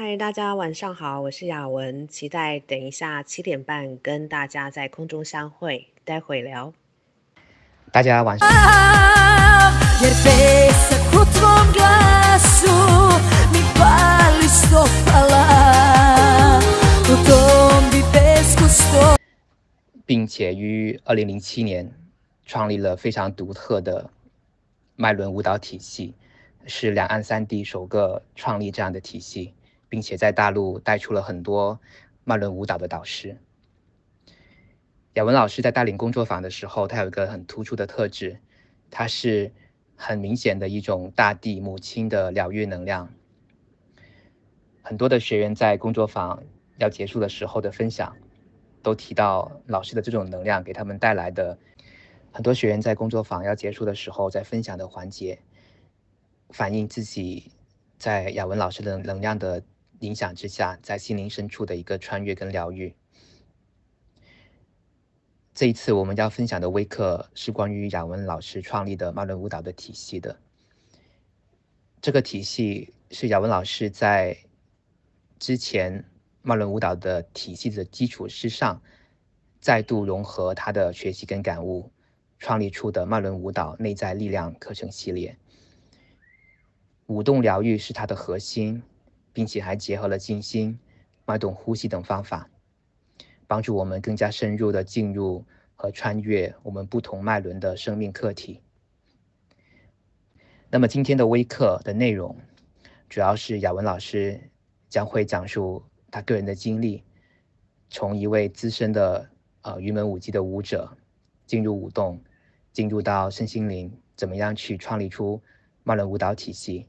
嗨，大家晚上好，我是雅文，期待等一下七点半跟大家在空中相会，待会聊。大家晚上。并且于二零零七年创立了非常独特的脉轮舞蹈体系，是两岸三地首个创立这样的体系。并且在大陆带出了很多曼伦舞蹈的导师。雅文老师在带领工作坊的时候，他有一个很突出的特质，他是很明显的一种大地母亲的疗愈能量。很多的学员在工作坊要结束的时候的分享，都提到老师的这种能量给他们带来的。很多学员在工作坊要结束的时候，在分享的环节，反映自己在雅文老师的能量的。影响之下，在心灵深处的一个穿越跟疗愈。这一次我们要分享的微课是关于雅文老师创立的曼伦舞蹈的体系的。这个体系是雅文老师在之前曼伦舞蹈的体系的基础之上，再度融合他的学习跟感悟，创立出的曼伦舞蹈内在力量课程系列。舞动疗愈是它的核心。并且还结合了静心、脉动呼吸等方法，帮助我们更加深入的进入和穿越我们不同脉轮的生命课题。那么今天的微课的内容，主要是雅文老师将会讲述他个人的经历，从一位资深的呃云门舞集的舞者，进入舞动，进入到身心灵，怎么样去创立出脉轮舞蹈体系。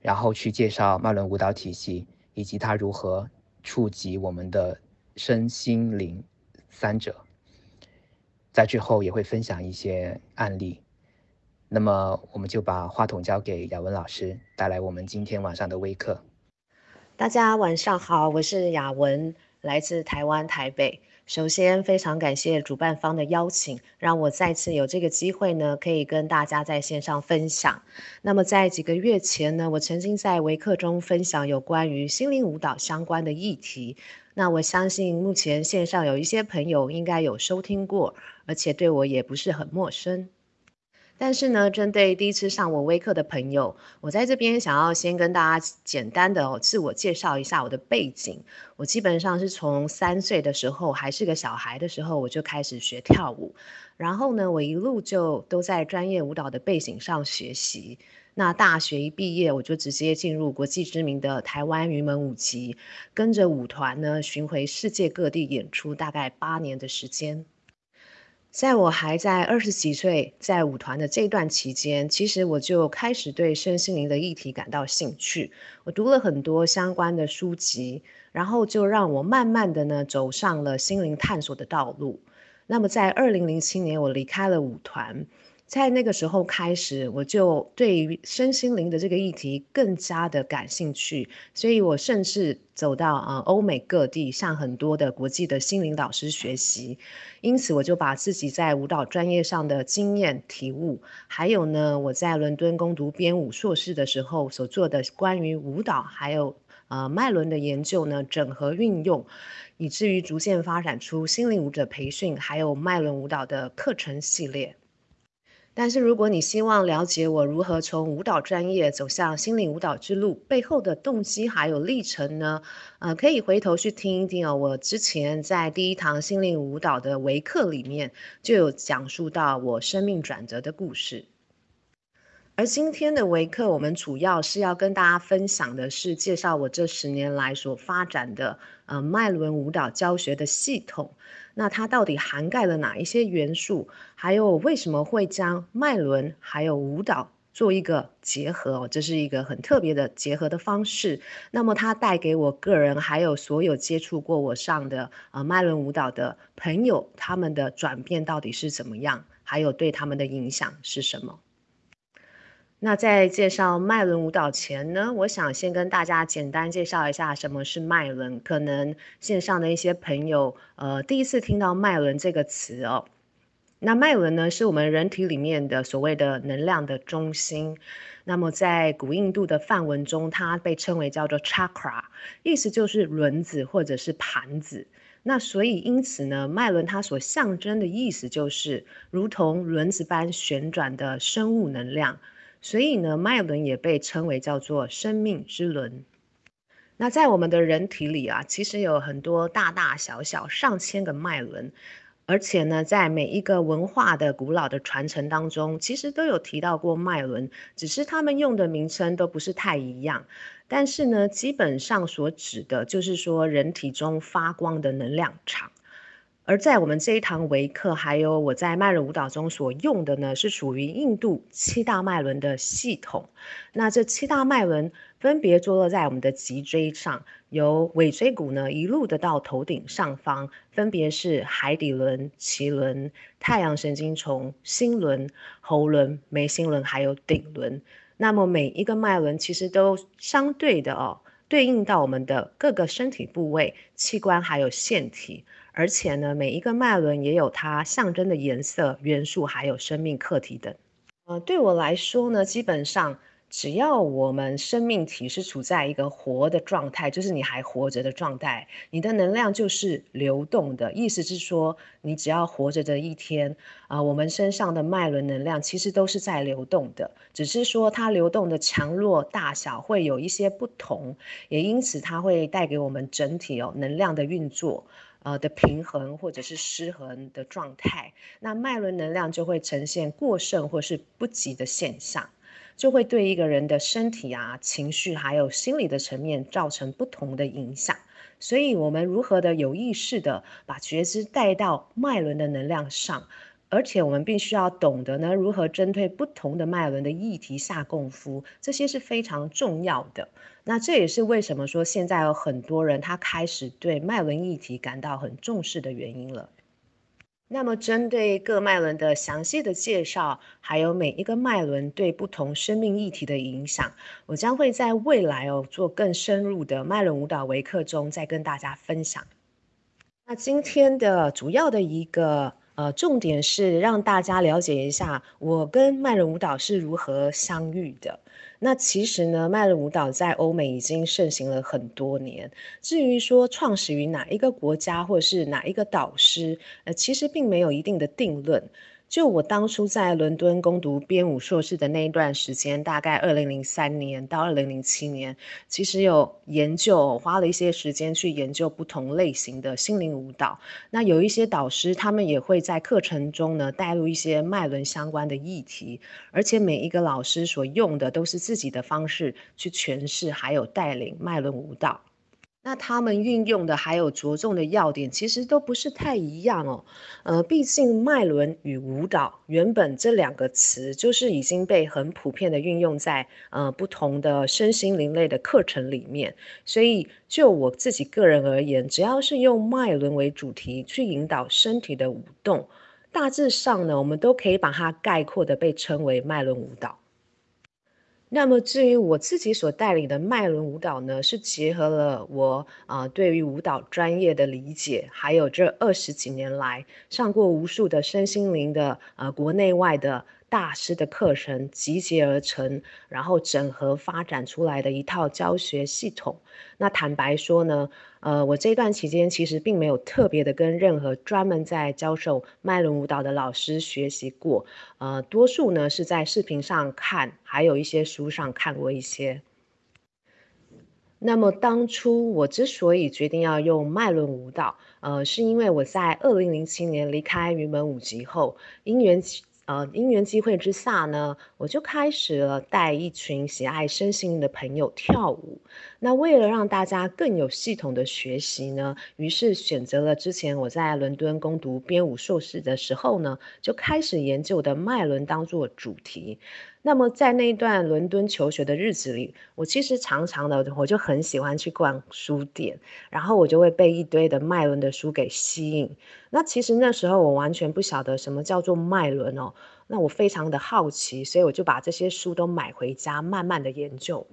然后去介绍脉轮舞蹈体系，以及它如何触及我们的身心灵三者。在最后也会分享一些案例。那么我们就把话筒交给雅文老师，带来我们今天晚上的微课。大家晚上好，我是雅文，来自台湾台北。首先，非常感谢主办方的邀请，让我再次有这个机会呢，可以跟大家在线上分享。那么，在几个月前呢，我曾经在微课中分享有关于心灵舞蹈相关的议题。那我相信，目前线上有一些朋友应该有收听过，而且对我也不是很陌生。但是呢，针对第一次上我微课的朋友，我在这边想要先跟大家简单的自我介绍一下我的背景。我基本上是从三岁的时候，还是个小孩的时候，我就开始学跳舞。然后呢，我一路就都在专业舞蹈的背景上学习。那大学一毕业，我就直接进入国际知名的台湾云门舞集，跟着舞团呢巡回世界各地演出，大概八年的时间。在我还在二十几岁，在舞团的这段期间，其实我就开始对身心灵的议题感到兴趣。我读了很多相关的书籍，然后就让我慢慢的呢走上了心灵探索的道路。那么在二零零七年，我离开了舞团。在那个时候开始，我就对于身心灵的这个议题更加的感兴趣，所以我甚至走到啊欧美各地，向很多的国际的心灵导师学习。因此，我就把自己在舞蹈专业上的经验体悟，还有呢，我在伦敦攻读编舞硕士的时候所做的关于舞蹈还有呃脉轮的研究呢，整合运用，以至于逐渐发展出心灵舞者培训还有脉轮舞蹈的课程系列。但是，如果你希望了解我如何从舞蹈专业走向心灵舞蹈之路背后的动机还有历程呢？呃，可以回头去听一听哦。我之前在第一堂心灵舞蹈的维课里面就有讲述到我生命转折的故事。而今天的维课，我们主要是要跟大家分享的是介绍我这十年来所发展的呃脉轮舞蹈教学的系统。那它到底涵盖了哪一些元素？还有为什么会将脉轮还有舞蹈做一个结合？哦，这是一个很特别的结合的方式。那么它带给我个人还有所有接触过我上的呃脉轮舞蹈的朋友，他们的转变到底是怎么样？还有对他们的影响是什么？那在介绍脉轮舞蹈前呢，我想先跟大家简单介绍一下什么是脉轮。可能线上的一些朋友，呃，第一次听到脉轮这个词哦。那脉轮呢，是我们人体里面的所谓的能量的中心。那么在古印度的梵文中，它被称为叫做 chakra，意思就是轮子或者是盘子。那所以因此呢，脉轮它所象征的意思就是如同轮子般旋转的生物能量。所以呢，脉轮也被称为叫做生命之轮。那在我们的人体里啊，其实有很多大大小小上千个脉轮。而且呢，在每一个文化的古老的传承当中，其实都有提到过脉轮，只是他们用的名称都不是太一样。但是呢，基本上所指的就是说人体中发光的能量场。而在我们这一堂维课，还有我在脉轮舞蹈中所用的呢，是属于印度七大脉轮的系统。那这七大脉轮分别坐落在我们的脊椎上，由尾椎骨呢一路的到头顶上方，分别是海底轮、脐轮、太阳神经丛、心轮、喉轮、眉心轮，还有顶轮。那么每一个脉轮其实都相对的哦，对应到我们的各个身体部位、器官还有腺体。而且呢，每一个脉轮也有它象征的颜色、元素，还有生命课题等。呃，对我来说呢，基本上只要我们生命体是处在一个活的状态，就是你还活着的状态，你的能量就是流动的。意思是说，你只要活着的一天，啊、我们身上的脉轮能量其实都是在流动的，只是说它流动的强弱大小会有一些不同，也因此它会带给我们整体哦能量的运作。呃的平衡或者是失衡的状态，那脉轮能量就会呈现过剩或是不及的现象，就会对一个人的身体啊、情绪还有心理的层面造成不同的影响。所以，我们如何的有意识的把觉知带到脉轮的能量上？而且我们必须要懂得呢，如何针对不同的脉轮的议题下功夫，这些是非常重要的。那这也是为什么说现在有很多人他开始对脉轮议题感到很重视的原因了。那么针对各脉轮的详细的介绍，还有每一个脉轮对不同生命议题的影响，我将会在未来哦做更深入的脉轮舞蹈维课中再跟大家分享。那今天的主要的一个。呃，重点是让大家了解一下我跟迈轮舞蹈是如何相遇的。那其实呢，迈轮舞蹈在欧美已经盛行了很多年。至于说创始于哪一个国家或是哪一个导师，呃，其实并没有一定的定论。就我当初在伦敦攻读编舞硕士的那一段时间，大概二零零三年到二零零七年，其实有研究，花了一些时间去研究不同类型的心灵舞蹈。那有一些导师，他们也会在课程中呢带入一些脉轮相关的议题，而且每一个老师所用的都是自己的方式去诠释，还有带领脉轮舞蹈。那他们运用的还有着重的要点，其实都不是太一样哦。呃，毕竟脉轮与舞蹈原本这两个词就是已经被很普遍的运用在呃不同的身心灵类的课程里面，所以就我自己个人而言，只要是用脉轮为主题去引导身体的舞动，大致上呢，我们都可以把它概括的被称为脉轮舞蹈。那么至于我自己所带领的麦伦舞蹈呢，是结合了我啊、对于舞蹈专业的理解，还有这二十几年来上过无数的身心灵的呃国内外的。大师的课程集结而成，然后整合发展出来的一套教学系统。那坦白说呢，呃，我这段期间其实并没有特别的跟任何专门在教授脉轮舞蹈的老师学习过，呃，多数呢是在视频上看，还有一些书上看过一些。那么当初我之所以决定要用脉轮舞蹈，呃，是因为我在二零零七年离开云门舞集后，因缘。呃，因缘机会之下呢，我就开始了带一群喜爱身心的朋友跳舞。那为了让大家更有系统的学习呢，于是选择了之前我在伦敦攻读编舞硕士的时候呢，就开始研究的脉轮当做主题。那么在那一段伦敦求学的日子里，我其实常常的我就很喜欢去逛书店，然后我就会被一堆的脉轮的书给吸引。那其实那时候我完全不晓得什么叫做脉轮哦，那我非常的好奇，所以我就把这些书都买回家，慢慢的研究。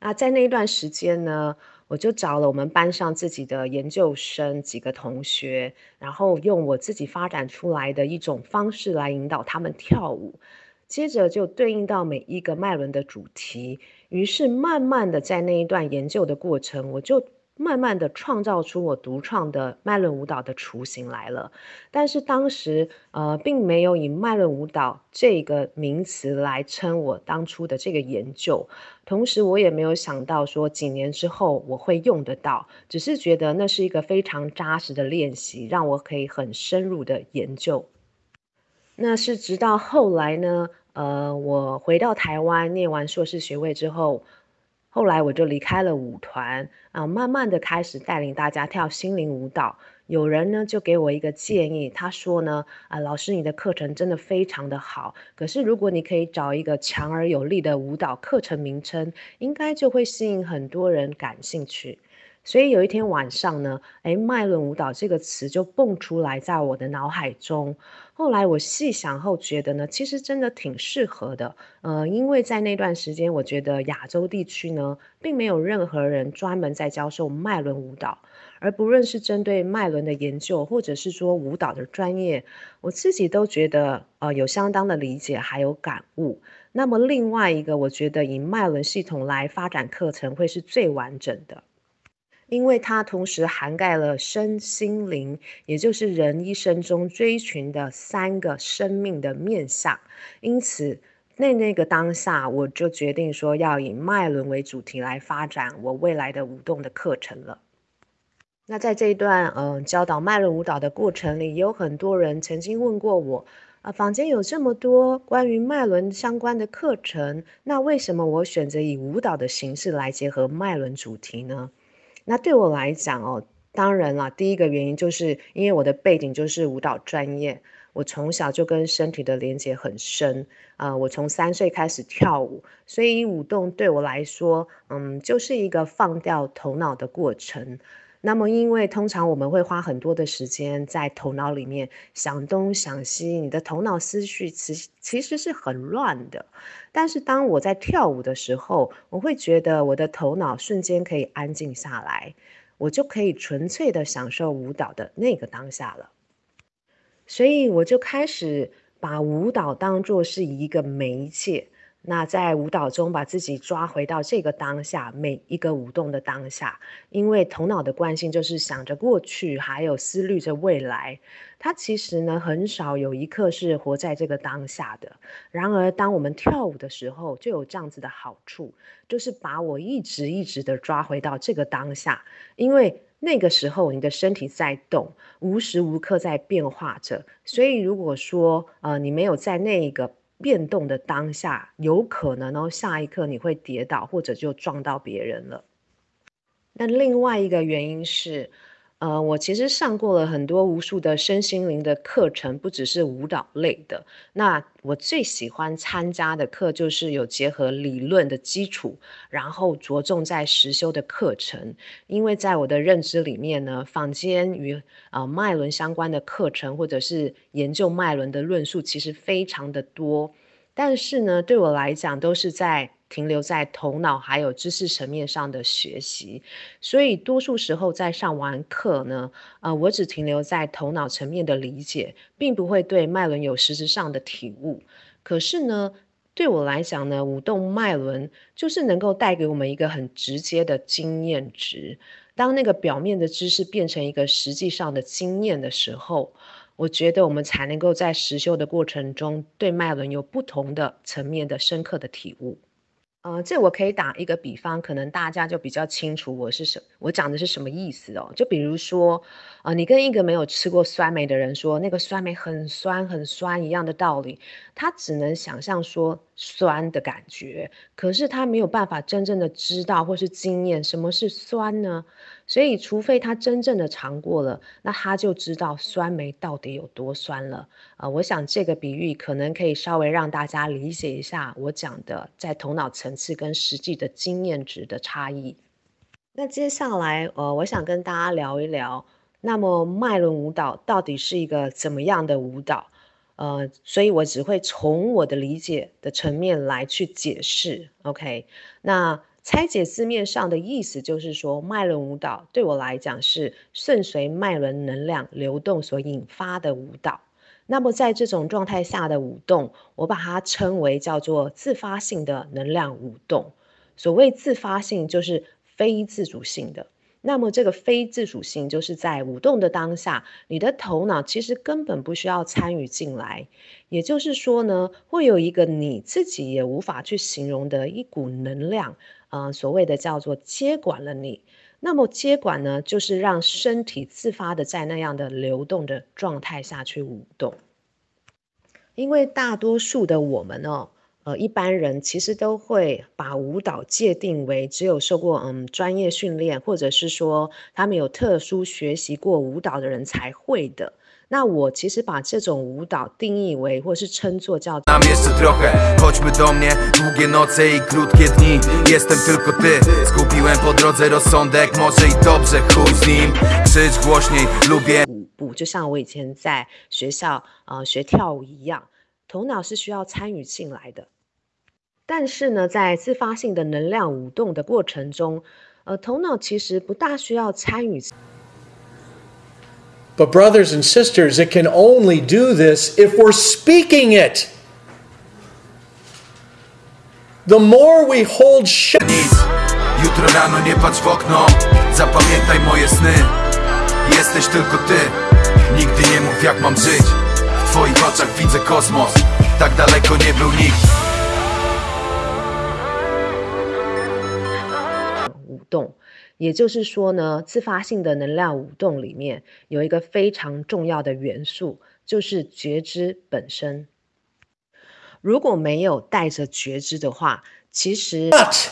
那在那一段时间呢，我就找了我们班上自己的研究生几个同学，然后用我自己发展出来的一种方式来引导他们跳舞，接着就对应到每一个脉轮的主题，于是慢慢的在那一段研究的过程，我就。慢慢的创造出我独创的脉轮舞蹈的雏形来了，但是当时呃并没有以脉轮舞蹈这个名词来称我当初的这个研究，同时我也没有想到说几年之后我会用得到，只是觉得那是一个非常扎实的练习，让我可以很深入的研究。那是直到后来呢，呃，我回到台湾念完硕士学位之后。后来我就离开了舞团啊，慢慢的开始带领大家跳心灵舞蹈。有人呢就给我一个建议，他说呢，啊，老师你的课程真的非常的好，可是如果你可以找一个强而有力的舞蹈课程名称，应该就会吸引很多人感兴趣。所以有一天晚上呢，哎，脉轮舞蹈这个词就蹦出来在我的脑海中。后来我细想后觉得呢，其实真的挺适合的。呃，因为在那段时间，我觉得亚洲地区呢，并没有任何人专门在教授脉轮舞蹈，而不论是针对脉轮的研究，或者是说舞蹈的专业，我自己都觉得呃有相当的理解还有感悟。那么另外一个，我觉得以脉轮系统来发展课程会是最完整的。因为它同时涵盖了身心灵，也就是人一生中追寻的三个生命的面向。因此，那那个当下，我就决定说要以脉轮为主题来发展我未来的舞动的课程了。那在这一段嗯、教导脉轮舞蹈的过程里，也有很多人曾经问过我啊，坊间有这么多关于脉轮相关的课程，那为什么我选择以舞蹈的形式来结合脉轮主题呢？那对我来讲哦，当然了，第一个原因就是因为我的背景就是舞蹈专业，我从小就跟身体的连接很深啊、呃，我从三岁开始跳舞，所以舞动对我来说，嗯，就是一个放掉头脑的过程。那么，因为通常我们会花很多的时间在头脑里面想东想西，你的头脑思绪其其实是很乱的。但是当我在跳舞的时候，我会觉得我的头脑瞬间可以安静下来，我就可以纯粹的享受舞蹈的那个当下了。所以我就开始把舞蹈当作是一个媒介。那在舞蹈中，把自己抓回到这个当下，每一个舞动的当下，因为头脑的惯性就是想着过去，还有思虑着未来。它其实呢，很少有一刻是活在这个当下的。然而，当我们跳舞的时候，就有这样子的好处，就是把我一直一直的抓回到这个当下，因为那个时候你的身体在动，无时无刻在变化着。所以，如果说呃，你没有在那一个。变动的当下，有可能哦，下一刻你会跌倒，或者就撞到别人了。那另外一个原因是。呃，我其实上过了很多无数的身心灵的课程，不只是舞蹈类的。那我最喜欢参加的课就是有结合理论的基础，然后着重在实修的课程。因为在我的认知里面呢，坊间与呃脉轮相关的课程或者是研究脉轮的论述其实非常的多，但是呢，对我来讲都是在。停留在头脑还有知识层面上的学习，所以多数时候在上完课呢，呃，我只停留在头脑层面的理解，并不会对脉轮有实质上的体悟。可是呢，对我来讲呢，舞动脉轮就是能够带给我们一个很直接的经验值。当那个表面的知识变成一个实际上的经验的时候，我觉得我们才能够在实修的过程中，对脉轮有不同的层面的深刻的体悟。呃，这我可以打一个比方，可能大家就比较清楚我是什，我讲的是什么意思哦。就比如说，呃，你跟一个没有吃过酸梅的人说那个酸梅很酸很酸一样的道理，他只能想象说酸的感觉，可是他没有办法真正的知道或是经验什么是酸呢？所以，除非他真正的尝过了，那他就知道酸梅到底有多酸了。呃，我想这个比喻可能可以稍微让大家理解一下我讲的在头脑层次跟实际的经验值的差异。那接下来，呃，我想跟大家聊一聊，那么脉轮舞蹈到底是一个怎么样的舞蹈？呃，所以我只会从我的理解的层面来去解释。OK，那。拆解字面上的意思，就是说脉轮舞蹈对我来讲是顺随脉轮能量流动所引发的舞蹈。那么在这种状态下的舞动，我把它称为叫做自发性的能量舞动。所谓自发性，就是非自主性的。那么这个非自主性，就是在舞动的当下，你的头脑其实根本不需要参与进来。也就是说呢，会有一个你自己也无法去形容的一股能量，呃，所谓的叫做接管了你。那么接管呢，就是让身体自发的在那样的流动的状态下去舞动。因为大多数的我们哦。呃，一般人其实都会把舞蹈界定为只有受过嗯专业训练，或者是说他们有特殊学习过舞蹈的人才会的。那我其实把这种舞蹈定义为，或是称作叫。舞步就像我以前在学校呃学跳舞一样，头脑是需要参与进来的。但是呢，在自发性的能量舞动的过程中，呃，头脑其实不大需要参与。But brothers and sisters, it can only do this if we're speaking it. The more we hold shit. Jutro rano nie patrz w okno, zapamiętaj moje sny. Jesteś tylko ty, nigdy nie mów jak mam żyć. W twoich oczach widzę kosmos, tak daleko nie był nikt. 动，也就是说呢，自发性的能量舞动里面有一个非常重要的元素，就是觉知本身。如果没有带着觉知的话，其实。But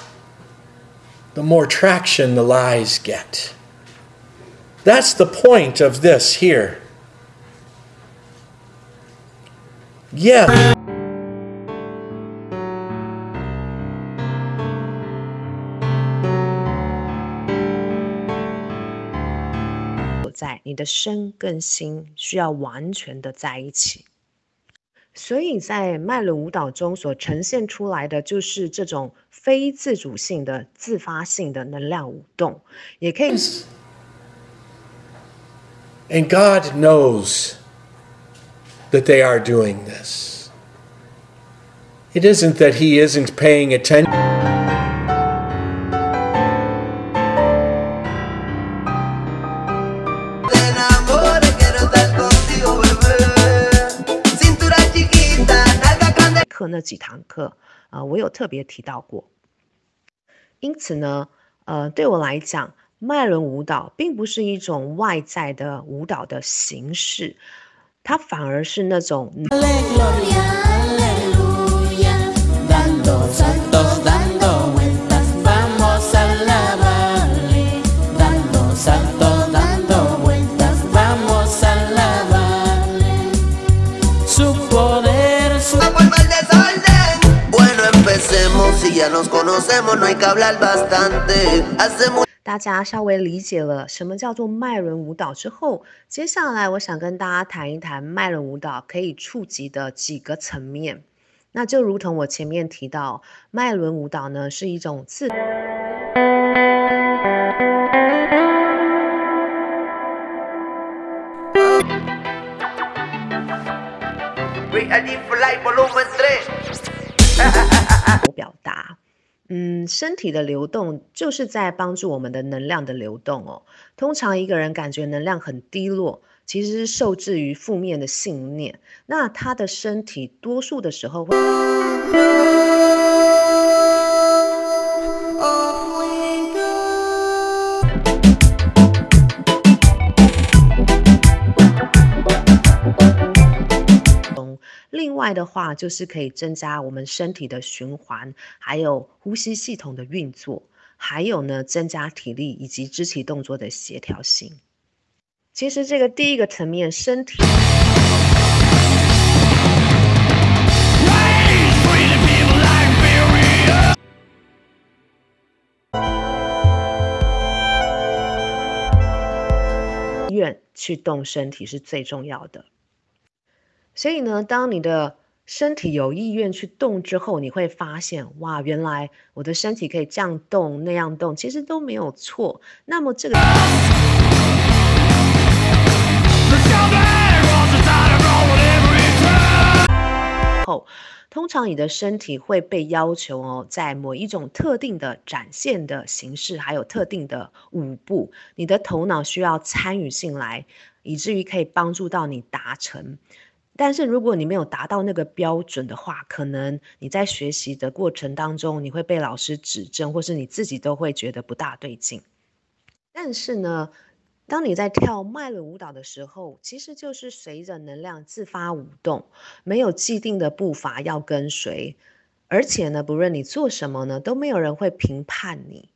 the more traction the lies get. That's the point of this here. Yeah. 你的身跟心需要完全的在一起，所以在脉轮舞蹈中所呈现出来的就是这种非自主性的自发性的能量舞动，也可以。And God knows that they are doing this. It isn't that He isn't paying attention. 几堂课，呃，我有特别提到过。因此呢，呃，对我来讲，脉轮舞蹈并不是一种外在的舞蹈的形式，它反而是那种。大家稍微理解了什么叫做脉轮舞蹈之后，接下来我想跟大家谈一谈脉轮舞蹈可以触及的几个层面。那就如同我前面提到，脉轮舞蹈呢是一种自。表达，嗯，身体的流动就是在帮助我们的能量的流动哦。通常一个人感觉能量很低落，其实是受制于负面的信念，那他的身体多数的时候会。另外的话，就是可以增加我们身体的循环，还有呼吸系统的运作，还有呢，增加体力以及肢体动作的协调性。其实这个第一个层面，身体愿去动身体是最重要的。所以呢，当你的身体有意愿去动之后，你会发现，哇，原来我的身体可以这样动那样动，其实都没有错。那么这个。后，通常你的身体会被要求哦，在某一种特定的展现的形式，还有特定的舞步，你的头脑需要参与进来，以至于可以帮助到你达成。但是如果你没有达到那个标准的话，可能你在学习的过程当中，你会被老师指正，或是你自己都会觉得不大对劲。但是呢，当你在跳脉轮舞蹈的时候，其实就是随着能量自发舞动，没有既定的步伐要跟随，而且呢，不论你做什么呢，都没有人会评判你。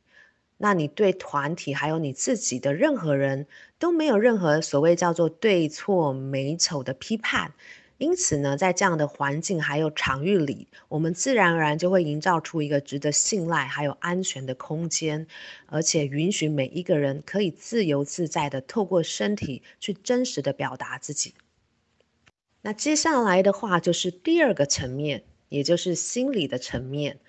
那你对团体还有你自己的任何人都没有任何所谓叫做对错美丑的批判。因此呢，在这样的环境还有场域里，我们自然而然就会营造出一个值得信赖还有安全的空间，而且允许每一个人可以自由自在的透过身体去真实的表达自己。那接下来的话就是第二个层面，也就是心理的层面，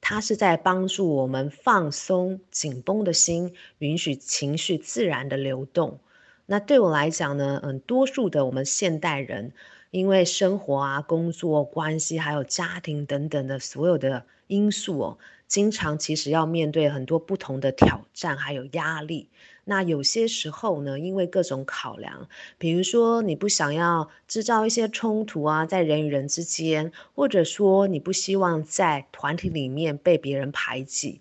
它是在帮助我们放松紧绷的心，允许情绪自然的流动。那对我来讲呢，嗯，多数的我们现代人。因为生活啊、工作关系，还有家庭等等的所有的因素哦，经常其实要面对很多不同的挑战，还有压力。那有些时候呢，因为各种考量，比如说你不想要制造一些冲突啊，在人与人之间，或者说你不希望在团体里面被别人排挤，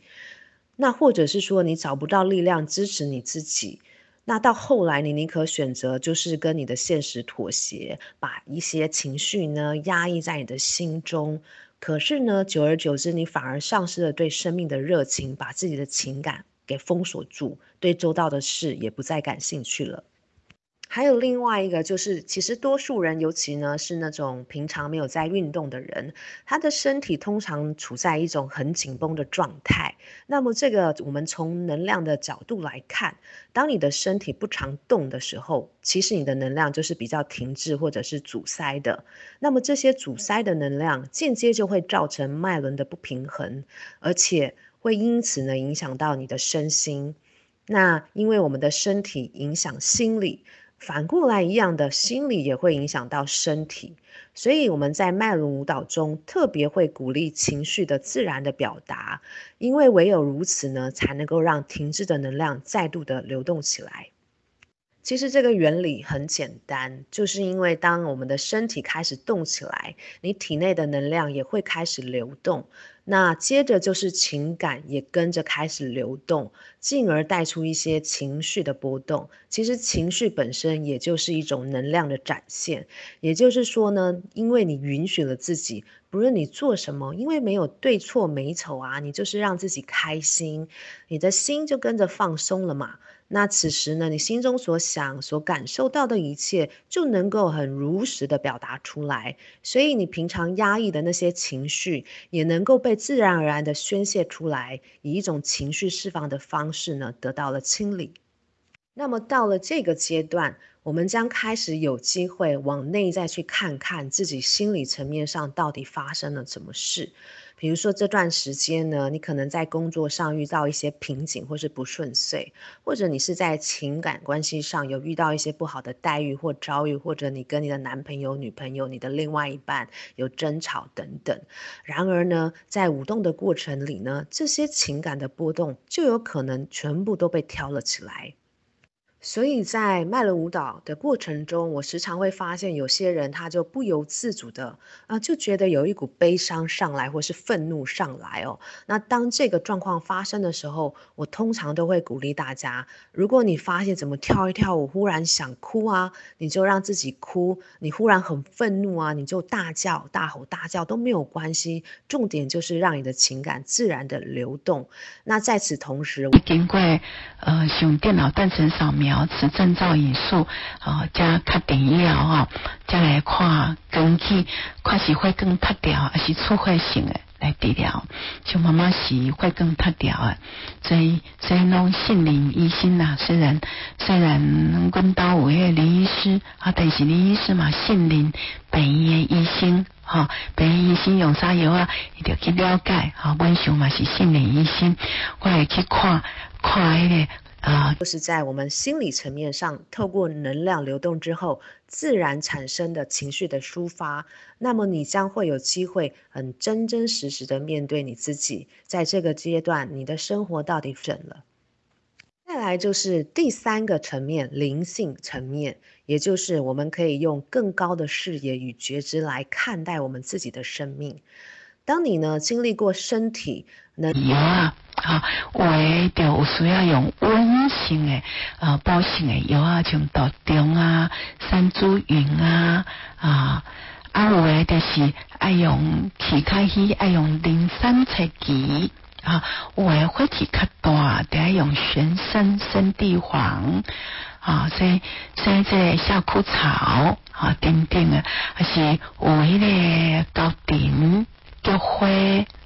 那或者是说你找不到力量支持你自己。那到后来，你宁可选择就是跟你的现实妥协，把一些情绪呢压抑在你的心中。可是呢，久而久之，你反而丧失了对生命的热情，把自己的情感给封锁住，对周到的事也不再感兴趣了。还有另外一个，就是其实多数人，尤其呢是那种平常没有在运动的人，他的身体通常处在一种很紧绷的状态。那么这个我们从能量的角度来看，当你的身体不常动的时候，其实你的能量就是比较停滞或者是阻塞的。那么这些阻塞的能量间接就会造成脉轮的不平衡，而且会因此呢影响到你的身心。那因为我们的身体影响心理。反过来一样的，心理也会影响到身体，所以我们在脉轮舞蹈中特别会鼓励情绪的自然的表达，因为唯有如此呢，才能够让停滞的能量再度的流动起来。其实这个原理很简单，就是因为当我们的身体开始动起来，你体内的能量也会开始流动。那接着就是情感也跟着开始流动，进而带出一些情绪的波动。其实情绪本身也就是一种能量的展现。也就是说呢，因为你允许了自己，不论你做什么，因为没有对错美丑啊，你就是让自己开心，你的心就跟着放松了嘛。那此时呢，你心中所想、所感受到的一切，就能够很如实的表达出来。所以你平常压抑的那些情绪，也能够被自然而然的宣泄出来，以一种情绪释放的方式呢，得到了清理。那么到了这个阶段，我们将开始有机会往内在去看看自己心理层面上到底发生了什么事。比如说这段时间呢，你可能在工作上遇到一些瓶颈或是不顺遂，或者你是在情感关系上有遇到一些不好的待遇或遭遇，或者你跟你的男朋友、女朋友、你的另外一半有争吵等等。然而呢，在舞动的过程里呢，这些情感的波动就有可能全部都被挑了起来。所以在卖了舞蹈的过程中，我时常会发现有些人他就不由自主的啊、就觉得有一股悲伤上来，或是愤怒上来哦。那当这个状况发生的时候，我通常都会鼓励大家：如果你发现怎么跳一跳舞忽然想哭啊，你就让自己哭；你忽然很愤怒啊，你就大叫、大吼大叫都没有关系。重点就是让你的情感自然的流动。那在此同时，我经过呃用电脑断层扫描。疗磁振造影术，啊，加确定以后，再来看根据，确实会更拍掉，还是出血性的。来治疗，像妈妈是会更特调啊，所以所以拢信任医生呐。虽然虽然阮兜有迄个林医师啊，但是林医师嘛信任病院的医生哈，病院医生用啥药啊，一定要去了解哈。阮想嘛是信任医生，我会去看看迄个。啊，就是在我们心理层面上，透过能量流动之后，自然产生的情绪的抒发，那么你将会有机会很真真实实的面对你自己，在这个阶段，你的生活到底怎了？再来就是第三个层面，灵性层面，也就是我们可以用更高的视野与觉知来看待我们自己的生命。当你呢经历过身体，那有啊，啊，有诶就有需要用温性诶，啊，补性诶药啊，像杜仲啊、山茱萸啊，啊，啊有诶就是爱用气开气，爱用磷酸菜萁啊，有诶火气较大，得爱用玄参、生地黄啊，所以所以这夏枯草啊，等等啊，还是有迄个高顶。菊花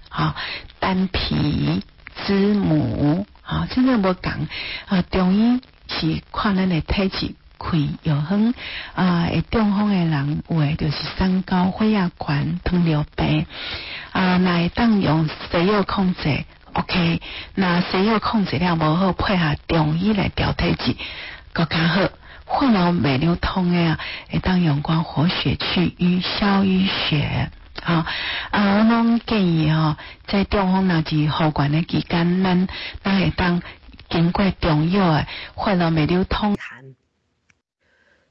啊，丹皮、知母啊，真正无讲啊。中医是看咱的体质开药方啊，会，中风的人有诶就是三高、血压高、糖尿病啊，那当用西药控制，OK。那西药控制了无好，配合中医来调体质，更加好。血流未流通诶啊，会当用光活血去瘀、消瘀血。啊啊！我拢建议吼，在中风若是好转的期间，咱咱会当经过中药诶，血流未流通。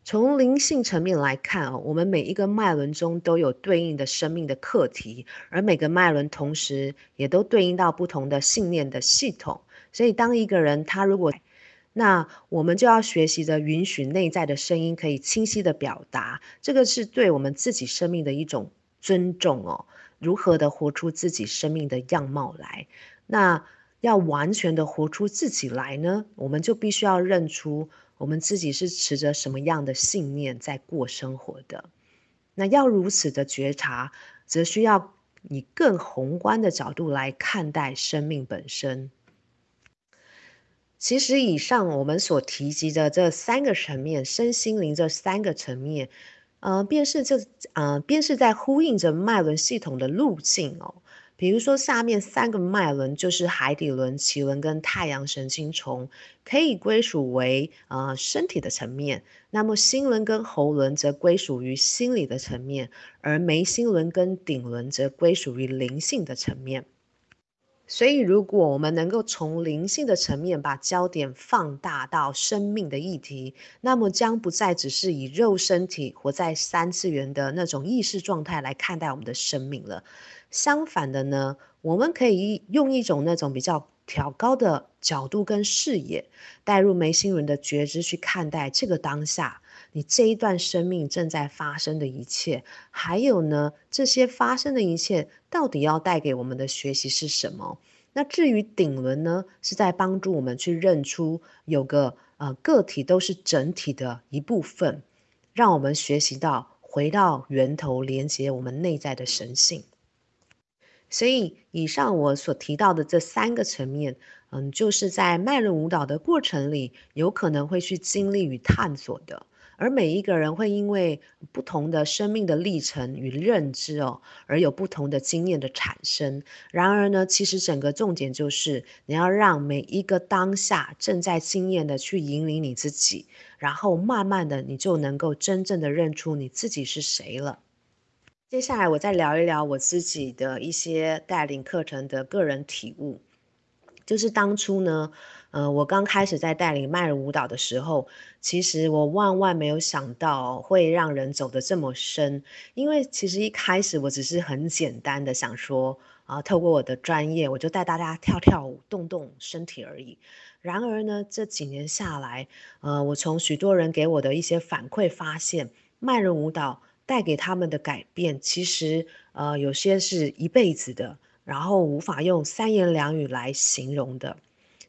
从灵性层面来看啊，我们每一个脉轮中都有对应的生命的课题，而每个脉轮同时也都对应到不同的信念的系统。所以，当一个人他如果，那我们就要学习着允许内在的声音可以清晰的表达，这个是对我们自己生命的一种。尊重哦，如何的活出自己生命的样貌来？那要完全的活出自己来呢？我们就必须要认出我们自己是持着什么样的信念在过生活的。那要如此的觉察，则需要以更宏观的角度来看待生命本身。其实，以上我们所提及的这三个层面，身心灵这三个层面。呃，便是这，呃，便是在呼应着脉轮系统的路径哦。比如说，下面三个脉轮就是海底轮、脐轮跟太阳神经丛，可以归属为呃身体的层面；那么心轮跟喉轮则归属于心理的层面，而眉心轮跟顶轮则归属于灵性的层面。所以，如果我们能够从灵性的层面把焦点放大到生命的议题，那么将不再只是以肉身体活在三次元的那种意识状态来看待我们的生命了。相反的呢，我们可以用一种那种比较挑高的角度跟视野，带入眉心轮的觉知去看待这个当下。你这一段生命正在发生的一切，还有呢，这些发生的一切到底要带给我们的学习是什么？那至于顶轮呢，是在帮助我们去认出有个呃个体都是整体的一部分，让我们学习到回到源头，连接我们内在的神性。所以，以上我所提到的这三个层面，嗯，就是在脉轮舞蹈的过程里，有可能会去经历与探索的。而每一个人会因为不同的生命的历程与认知哦，而有不同的经验的产生。然而呢，其实整个重点就是你要让每一个当下正在经验的去引领你自己，然后慢慢的你就能够真正的认出你自己是谁了。接下来我再聊一聊我自己的一些带领课程的个人体悟，就是当初呢。呃，我刚开始在带领迈人舞蹈的时候，其实我万万没有想到会让人走得这么深，因为其实一开始我只是很简单的想说，啊，透过我的专业，我就带大家跳跳舞，动动身体而已。然而呢，这几年下来，呃，我从许多人给我的一些反馈发现，迈人舞蹈带给他们的改变，其实呃，有些是一辈子的，然后无法用三言两语来形容的。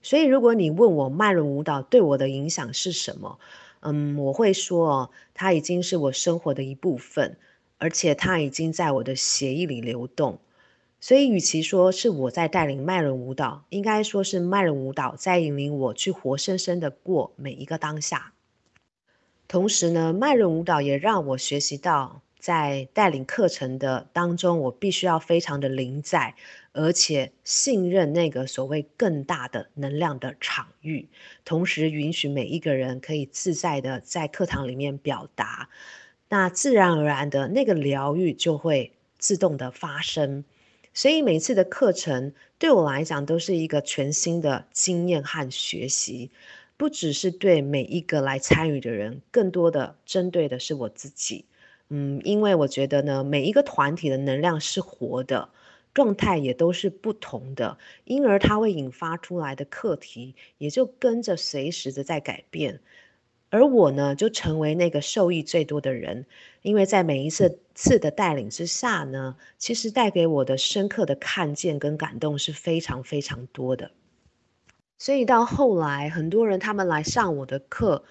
所以，如果你问我脉轮舞蹈对我的影响是什么，嗯，我会说哦，它已经是我生活的一部分，而且它已经在我的血液里流动。所以，与其说是我在带领脉轮舞蹈，应该说是脉轮舞蹈在引领我去活生生的过每一个当下。同时呢，脉轮舞蹈也让我学习到，在带领课程的当中，我必须要非常的临在，而且信任那个所谓更大的能量的场域，同时允许每一个人可以自在的在课堂里面表达，那自然而然的那个疗愈就会自动的发生。所以每次的课程对我来讲都是一个全新的经验和学习，不只是对每一个来参与的人，更多的针对的是我自己。嗯，因为我觉得呢，每一个团体的能量是活的，状态也都是不同的，因而它会引发出来的课题也就跟着随时的在改变。而我呢，就成为那个受益最多的人，因为在每一次次的带领之下呢，其实带给我的深刻的看见跟感动是非常非常多的。所以到后来，很多人他们来上我的课，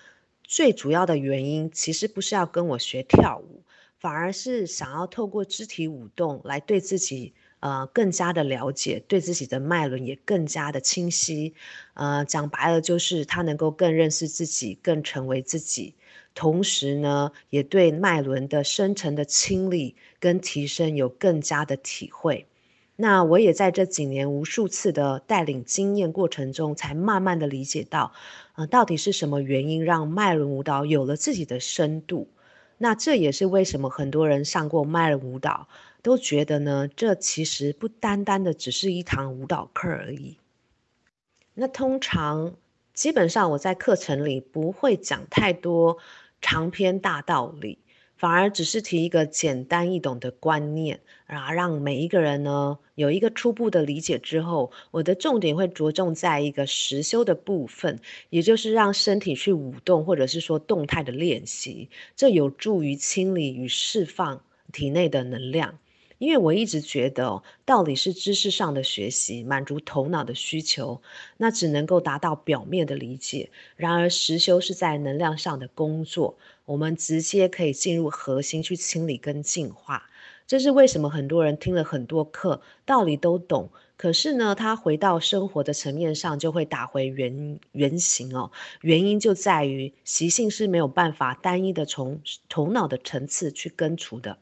最主要的原因其实不是要跟我学跳舞，反而是想要透过肢体舞动来对自己。呃，更加的了解，对自己的脉轮也更加的清晰。呃，讲白了就是他能够更认识自己，更成为自己。同时呢，也对脉轮的深层的清理跟提升有更加的体会。那我也在这几年无数次的带领经验过程中，才慢慢的理解到，呃，到底是什么原因让脉轮舞蹈有了自己的深度。那这也是为什么很多人上过脉轮舞蹈。都觉得呢，这其实不单单的只是一堂舞蹈课而已。那通常基本上我在课程里不会讲太多长篇大道理，反而只是提一个简单易懂的观念，然后，让每一个人呢有一个初步的理解之后，我的重点会着重在一个实修的部分，也就是让身体去舞动，或者是说动态的练习，这有助于清理与释放体内的能量。因为我一直觉得哦，道理是知识上的学习，满足头脑的需求，那只能够达到表面的理解。然而实修是在能量上的工作，我们直接可以进入核心去清理跟净化。这是为什么很多人听了很多课，道理都懂，可是呢，他回到生活的层面上就会打回原原形哦。原因就在于习性是没有办法单一的从头脑的层次去根除的。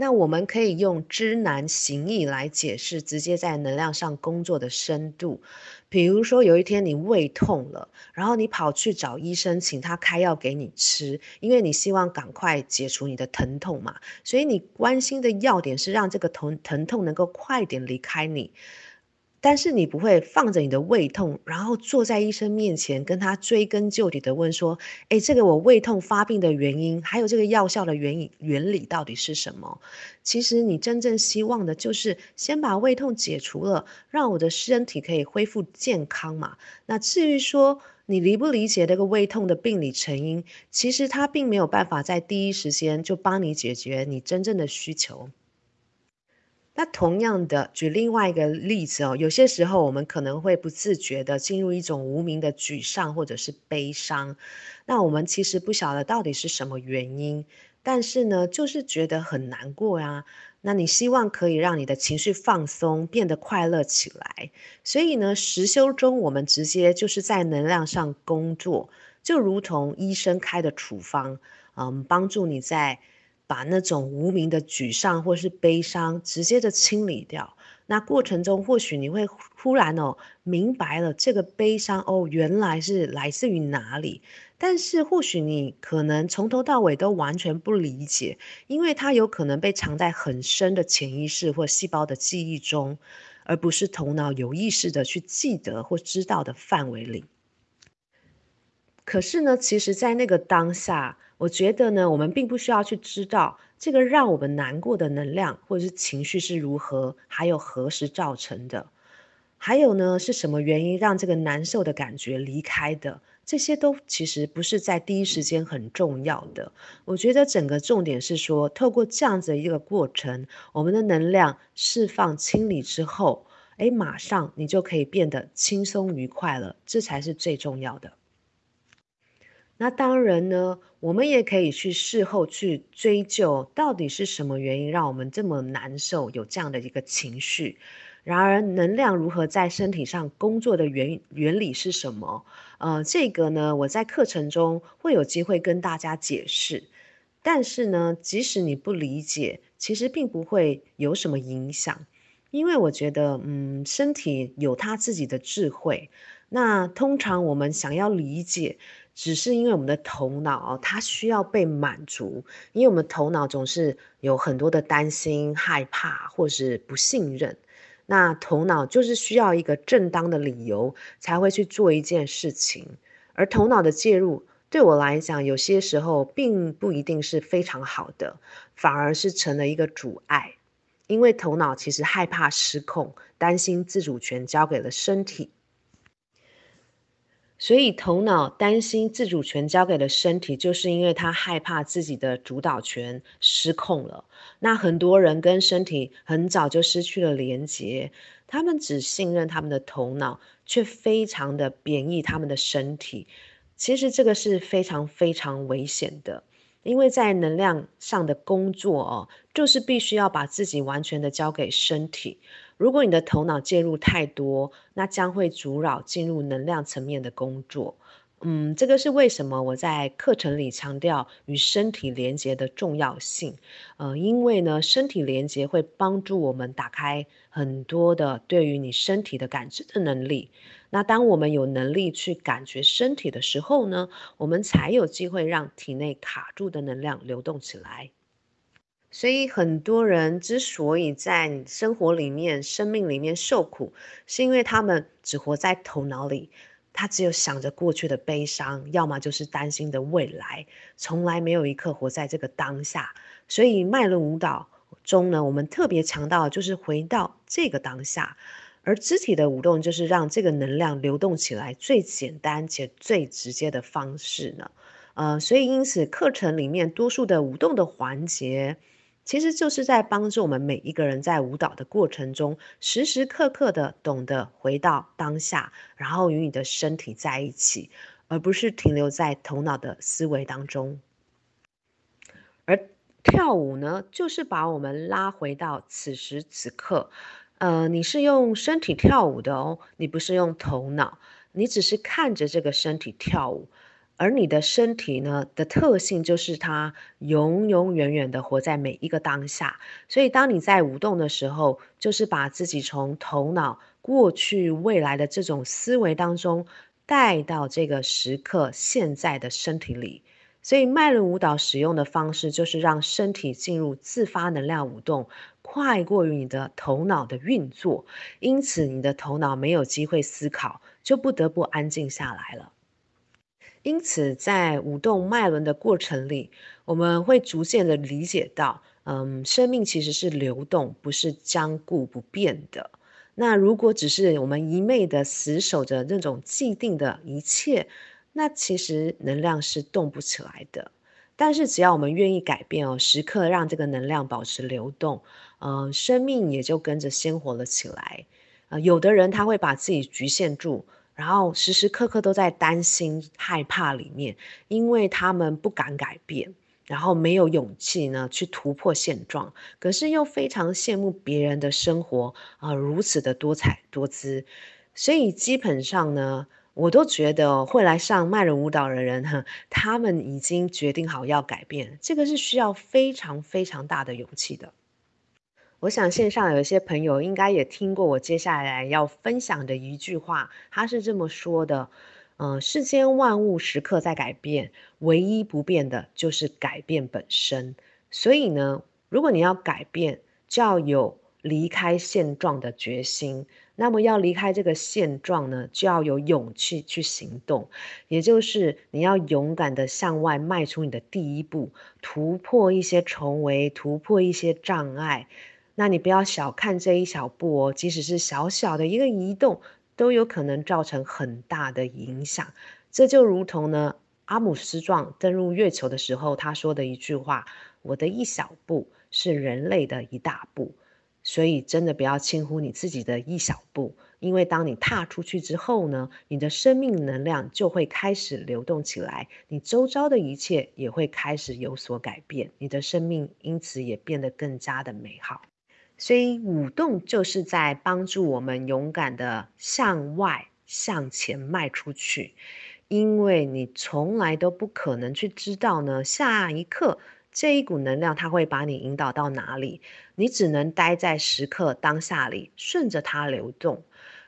那我们可以用知难行易来解释，直接在能量上工作的深度。比如说，有一天你胃痛了，然后你跑去找医生，请他开药给你吃，因为你希望赶快解除你的疼痛嘛。所以你关心的要点是让这个疼疼痛能够快点离开你。但是你不会放着你的胃痛，然后坐在医生面前跟他追根究底的问说：“诶，这个我胃痛发病的原因，还有这个药效的原因原理到底是什么？”其实你真正希望的就是先把胃痛解除了，让我的身体可以恢复健康嘛。那至于说你理不理解这个胃痛的病理成因，其实它并没有办法在第一时间就帮你解决你真正的需求。那同样的，举另外一个例子哦，有些时候我们可能会不自觉地进入一种无名的沮丧或者是悲伤，那我们其实不晓得到底是什么原因，但是呢，就是觉得很难过呀。那你希望可以让你的情绪放松，变得快乐起来，所以呢，实修中我们直接就是在能量上工作，就如同医生开的处方，嗯，帮助你在。把那种无名的沮丧或是悲伤直接的清理掉。那过程中，或许你会忽然哦明白了这个悲伤哦原来是来自于哪里。但是或许你可能从头到尾都完全不理解，因为它有可能被藏在很深的潜意识或细胞的记忆中，而不是头脑有意识的去记得或知道的范围里。可是呢，其实，在那个当下。我觉得呢，我们并不需要去知道这个让我们难过的能量或者是情绪是如何，还有何时造成的，还有呢，是什么原因让这个难受的感觉离开的，这些都其实不是在第一时间很重要的。我觉得整个重点是说，透过这样子的一个过程，我们的能量释放清理之后，诶，马上你就可以变得轻松愉快了，这才是最重要的。那当然呢，我们也可以去事后去追究，到底是什么原因让我们这么难受，有这样的一个情绪。然而，能量如何在身体上工作的原原理是什么？呃，这个呢，我在课程中会有机会跟大家解释。但是呢，即使你不理解，其实并不会有什么影响，因为我觉得，嗯，身体有它自己的智慧。那通常我们想要理解，只是因为我们的头脑它需要被满足，因为我们头脑总是有很多的担心、害怕或是不信任。那头脑就是需要一个正当的理由才会去做一件事情，而头脑的介入。对我来讲，有些时候并不一定是非常好的，反而是成了一个阻碍。因为头脑其实害怕失控，担心自主权交给了身体，所以头脑担心自主权交给了身体，就是因为他害怕自己的主导权失控了。那很多人跟身体很早就失去了连接，他们只信任他们的头脑，却非常的贬义他们的身体。其实这个是非常非常危险的，因为在能量上的工作哦，就是必须要把自己完全的交给身体。如果你的头脑介入太多，那将会阻扰进入能量层面的工作。嗯，这个是为什么我在课程里强调与身体连接的重要性。呃，因为呢，身体连接会帮助我们打开很多的对于你身体的感知的能力。那当我们有能力去感觉身体的时候呢，我们才有机会让体内卡住的能量流动起来。所以很多人之所以在生活里面、生命里面受苦，是因为他们只活在头脑里。他只有想着过去的悲伤，要么就是担心的未来，从来没有一刻活在这个当下。所以脉轮舞蹈中呢，我们特别强调就是回到这个当下，而肢体的舞动就是让这个能量流动起来最简单且最直接的方式呢。呃，所以因此课程里面多数的舞动的环节。其实就是在帮助我们每一个人在舞蹈的过程中，时时刻刻的懂得回到当下，然后与你的身体在一起，而不是停留在头脑的思维当中。而跳舞呢，就是把我们拉回到此时此刻。呃，你是用身体跳舞的哦，你不是用头脑，你只是看着这个身体跳舞。而你的身体呢的特性就是它永永远远的活在每一个当下，所以当你在舞动的时候，就是把自己从头脑、过去、未来的这种思维当中带到这个时刻现在的身体里。所以脉轮舞蹈使用的方式就是让身体进入自发能量舞动，快过于你的头脑的运作，因此你的头脑没有机会思考，就不得不安静下来了。因此，在舞动脉轮的过程里，我们会逐渐的理解到，嗯，生命其实是流动，不是僵固不变的。那如果只是我们一昧的死守着那种既定的一切，那其实能量是动不起来的。但是只要我们愿意改变哦，时刻让这个能量保持流动，嗯，生命也就跟着鲜活了起来。呃，有的人他会把自己局限住。然后时时刻刻都在担心、害怕里面，因为他们不敢改变，然后没有勇气呢去突破现状，可是又非常羡慕别人的生活啊，如此的多彩多姿，所以基本上呢，我都觉得会来上脉轮舞蹈的人，哈，他们已经决定好要改变，这个是需要非常非常大的勇气的。我想线上有一些朋友应该也听过我接下来要分享的一句话，他是这么说的：嗯、呃，世间万物时刻在改变，唯一不变的就是改变本身。所以呢，如果你要改变，就要有离开现状的决心。那么要离开这个现状呢，就要有勇气去行动，也就是你要勇敢的向外迈出你的第一步，突破一些重围，突破一些障碍。那你不要小看这一小步哦，即使是小小的一个移动，都有可能造成很大的影响。这就如同呢，阿姆斯壮登陆月球的时候，他说的一句话：“我的一小步是人类的一大步。”所以真的不要轻忽你自己的一小步，因为当你踏出去之后呢，你的生命能量就会开始流动起来，你周遭的一切也会开始有所改变，你的生命因此也变得更加的美好。所以舞动就是在帮助我们勇敢的向外向前迈出去，因为你从来都不可能去知道呢，下一刻这一股能量它会把你引导到哪里，你只能待在时刻当下里，顺着它流动。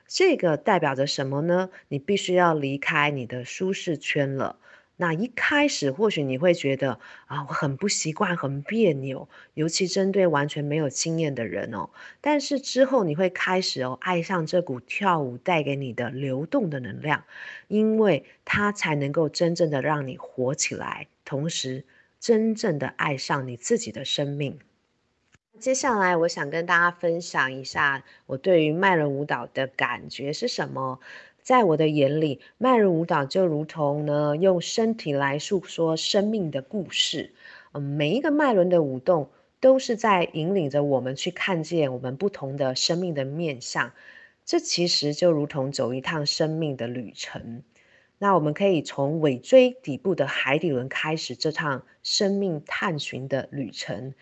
这个代表着什么呢？你必须要离开你的舒适圈了。那一开始或许你会觉得啊，我很不习惯，很别扭，尤其针对完全没有经验的人哦。但是之后你会开始哦，爱上这股跳舞带给你的流动的能量，因为它才能够真正的让你活起来，同时真正的爱上你自己的生命。接下来，我想跟大家分享一下我对于脉轮舞蹈的感觉是什么。在我的眼里，脉轮舞蹈就如同呢，用身体来诉说生命的故事。嗯，每一个脉轮的舞动，都是在引领着我们去看见我们不同的生命的面向。这其实就如同走一趟生命的旅程。那我们可以从尾椎底部的海底轮开始这趟生命探寻的旅程。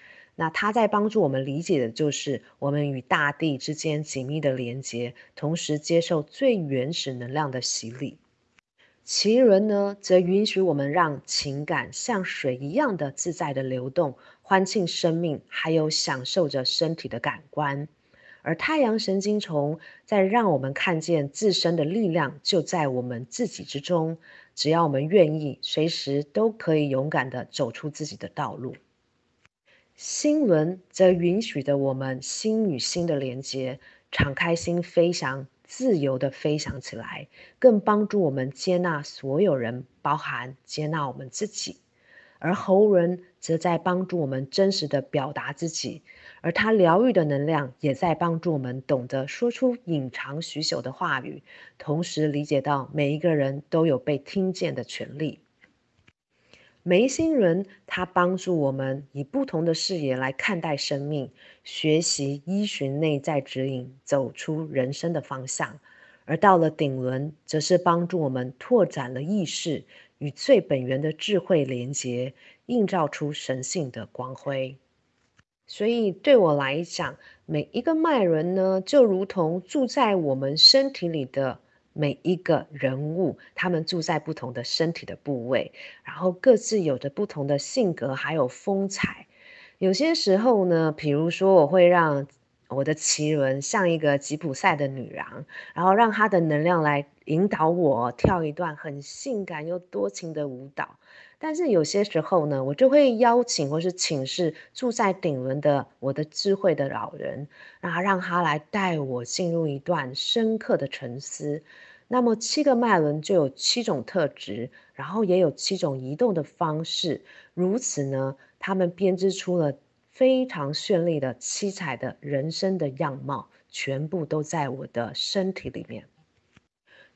那它在帮助我们理解的就是我们与大地之间紧密的连接，同时接受最原始能量的洗礼。脐轮呢，则允许我们让情感像水一样的自在的流动，欢庆生命，还有享受着身体的感官。而太阳神经丛在让我们看见自身的力量就在我们自己之中，只要我们愿意，随时都可以勇敢地走出自己的道路。心轮则允许着我们心与心的连接，敞开心飞翔，自由地飞翔起来，更帮助我们接纳所有人，包含接纳我们自己。而喉轮则在帮助我们真实地表达自己，而它疗愈的能量也在帮助我们懂得说出隐藏许久的话语，同时理解到每一个人都有被听见的权利。眉心轮，它帮助我们以不同的视野来看待生命，学习依循内在指引，走出人生的方向。而到了顶轮，则是帮助我们拓展了意识，与最本源的智慧连接，映照出神性的光辉。所以对我来讲，每一个脉轮呢，就如同住在我们身体里的。每一个人物，他们住在不同的身体的部位，然后各自有着不同的性格，还有风采。有些时候呢，比如说我会让我的奇伦像一个吉普赛的女郎，然后让她的能量来引导我跳一段很性感又多情的舞蹈。但是有些时候呢，我就会邀请或是请示住在顶轮的我的智慧的老人，然后让他来带我进入一段深刻的沉思。那么七个脉轮就有七种特质，然后也有七种移动的方式。如此呢，他们编织出了非常绚丽的七彩的人生的样貌，全部都在我的身体里面。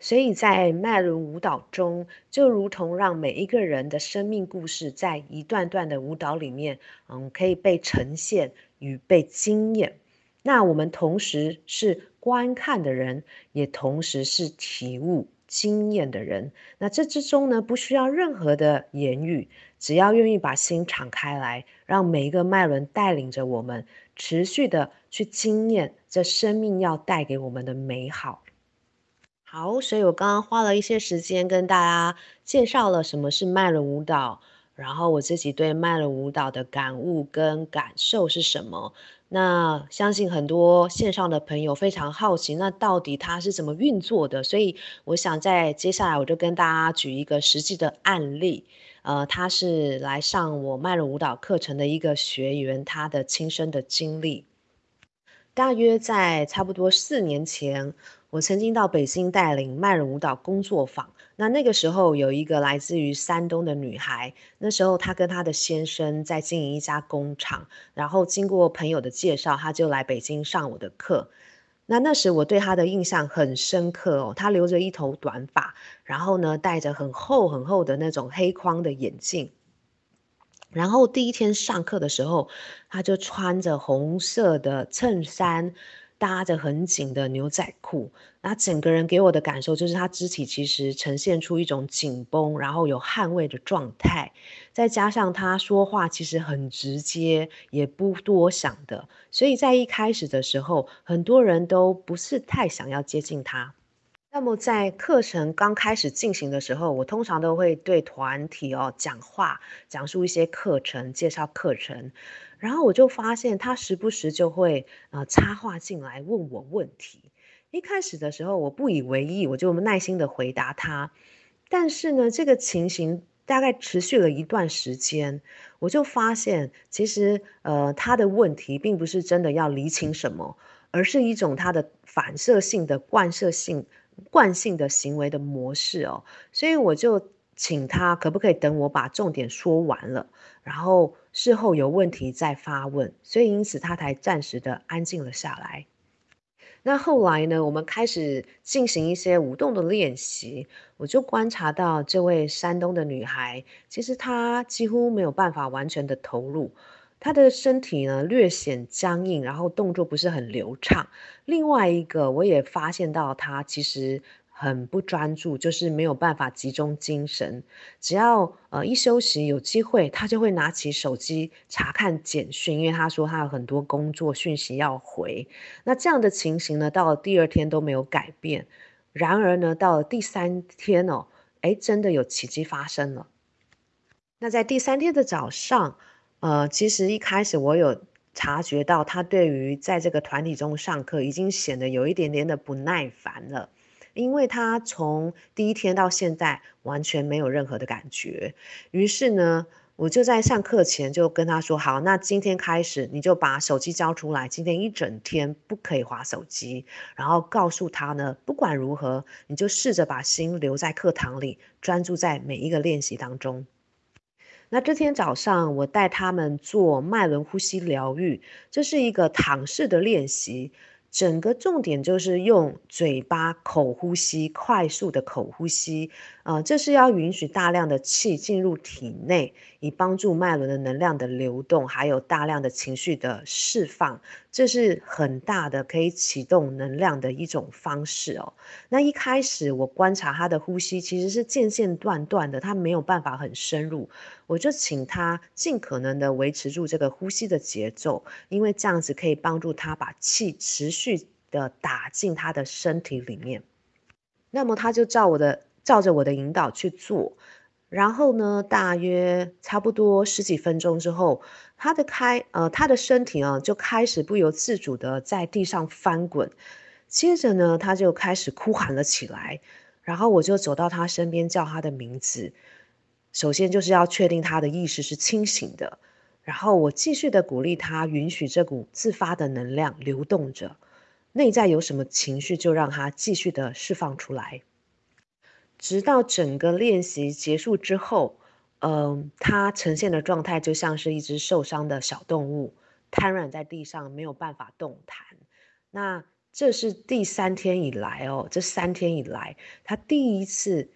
所以在脉轮舞蹈中，就如同让每一个人的生命故事，在一段段的舞蹈里面，嗯，可以被呈现与被经验。那我们同时是观看的人，也同时是体悟经验的人。那这之中呢，不需要任何的言语，只要愿意把心敞开来，让每一个脉轮带领着我们，持续的去经验这生命要带给我们的美好。好，所以我刚刚花了一些时间跟大家介绍了什么是脉轮舞蹈，然后我自己对脉轮舞蹈的感悟跟感受是什么。那相信很多线上的朋友非常好奇，那到底它是怎么运作的？所以我想在接下来我就跟大家举一个实际的案例，呃，他是来上我脉轮舞蹈课程的一个学员，他的亲身的经历，大约在差不多四年前。我曾经到北京带领脉轮舞蹈工作坊，那那个时候有一个来自于山东的女孩，那时候她跟她的先生在经营一家工厂，然后经过朋友的介绍，她就来北京上我的课。那那时我对她的印象很深刻哦，她留着一头短发，然后呢戴着很厚很厚的那种黑框的眼镜，然后第一天上课的时候，她就穿着红色的衬衫。搭着很紧的牛仔裤，那整个人给我的感受就是他肢体其实呈现出一种紧绷，然后有捍卫的状态，再加上他说话其实很直接，也不多想的，所以在一开始的时候，很多人都不是太想要接近他。那么在课程刚开始进行的时候，我通常都会对团体哦讲话，讲述一些课程，介绍课程，然后我就发现他时不时就会呃插话进来问我问题。一开始的时候我不以为意，我就耐心的回答他。但是呢，这个情形大概持续了一段时间，我就发现其实呃他的问题并不是真的要厘清什么，而是一种他的反射性的惯设性。惯性的行为的模式哦，所以我就请他可不可以等我把重点说完了，然后事后有问题再发问，所以因此他才暂时的安静了下来。那后来呢，我们开始进行一些舞动的练习，我就观察到这位山东的女孩，其实她几乎没有办法完全的投入。他的身体呢略显僵硬，然后动作不是很流畅。另外一个，我也发现到他其实很不专注，就是没有办法集中精神。只要呃一休息有机会，他就会拿起手机查看简讯，因为他说他有很多工作讯息要回。那这样的情形呢，到了第二天都没有改变。然而呢，到了第三天哦，诶，真的有奇迹发生了。那在第三天的早上。呃，其实一开始我有察觉到他对于在这个团体中上课已经显得有一点点的不耐烦了，因为他从第一天到现在完全没有任何的感觉。于是呢，我就在上课前就跟他说：“好，那今天开始你就把手机交出来，今天一整天不可以滑手机。”然后告诉他呢，不管如何，你就试着把心留在课堂里，专注在每一个练习当中。那这天早上，我带他们做脉轮呼吸疗愈，这是一个躺式的练习。整个重点就是用嘴巴口呼吸，快速的口呼吸，呃，这是要允许大量的气进入体内，以帮助脉轮的能量的流动，还有大量的情绪的释放，这是很大的可以启动能量的一种方式哦。那一开始我观察他的呼吸，其实是间间断断的，他没有办法很深入。我就请他尽可能的维持住这个呼吸的节奏，因为这样子可以帮助他把气持续的打进他的身体里面。那么他就照我的照着我的引导去做，然后呢，大约差不多十几分钟之后，他的开呃他的身体啊就开始不由自主的在地上翻滚，接着呢他就开始哭喊了起来，然后我就走到他身边叫他的名字。首先就是要确定他的意识是清醒的，然后我继续的鼓励他，允许这股自发的能量流动着，内在有什么情绪就让他继续的释放出来，直到整个练习结束之后，嗯、他呈现的状态就像是一只受伤的小动物，瘫软在地上没有办法动弹。那这是第三天以来哦，这三天以来他第一次。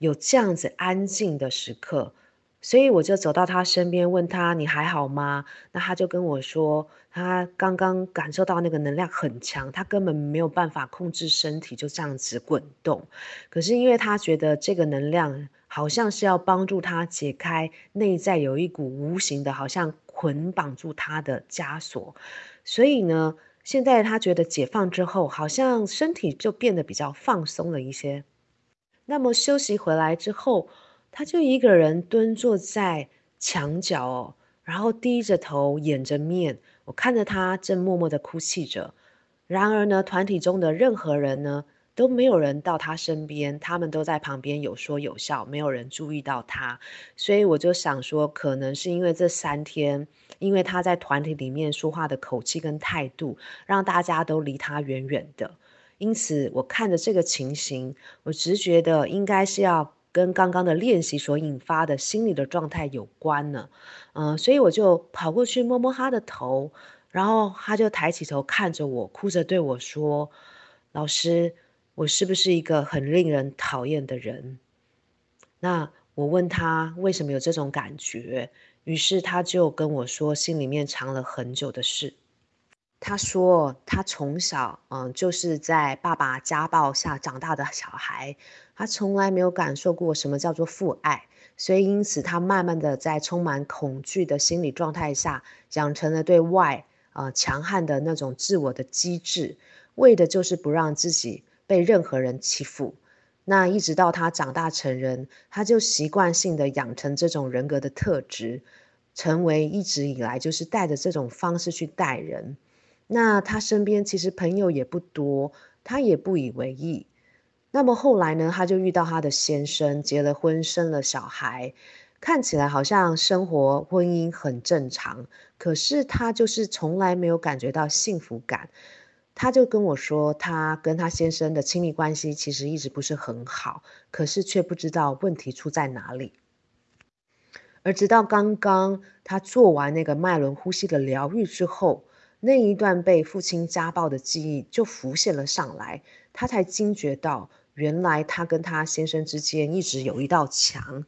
有这样子安静的时刻，所以我就走到他身边，问他：“你还好吗？”那他就跟我说，他刚刚感受到那个能量很强，他根本没有办法控制身体，就这样子滚动。可是因为他觉得这个能量好像是要帮助他解开内在有一股无形的，好像捆绑住他的枷锁，所以呢，现在他觉得解放之后，好像身体就变得比较放松了一些。那么休息回来之后，他就一个人蹲坐在墙角哦，然后低着头，掩着面。我看着他正默默的哭泣着。然而呢，团体中的任何人呢，都没有人到他身边，他们都在旁边有说有笑，没有人注意到他。所以我就想说，可能是因为这三天，因为他在团体里面说话的口气跟态度，让大家都离他远远的。因此，我看着这个情形，我直觉的应该是要跟刚刚的练习所引发的心理的状态有关呢。嗯、所以我就跑过去摸摸他的头，然后他就抬起头看着我，哭着对我说：“老师，我是不是一个很令人讨厌的人？”那我问他为什么有这种感觉，于是他就跟我说心里面藏了很久的事。他说他从小嗯就是在爸爸家暴下长大的小孩，他从来没有感受过什么叫做父爱，所以因此他慢慢的在充满恐惧的心理状态下，养成了对外呃强悍的那种自我的机制，为的就是不让自己被任何人欺负。那一直到他长大成人，他就习惯性的养成这种人格的特质。成为一直以来就是带着这种方式去待人，那他身边其实朋友也不多，他也不以为意。那么后来呢，他就遇到他的先生，结了婚，生了小孩，看起来好像生活婚姻很正常，可是他就是从来没有感觉到幸福感。他就跟我说，他跟他先生的亲密关系其实一直不是很好，可是却不知道问题出在哪里。而直到刚刚他做完那个脉轮呼吸的疗愈之后，那一段被父亲家暴的记忆就浮现了上来，他才惊觉到，原来他跟他先生之间一直有一道墙，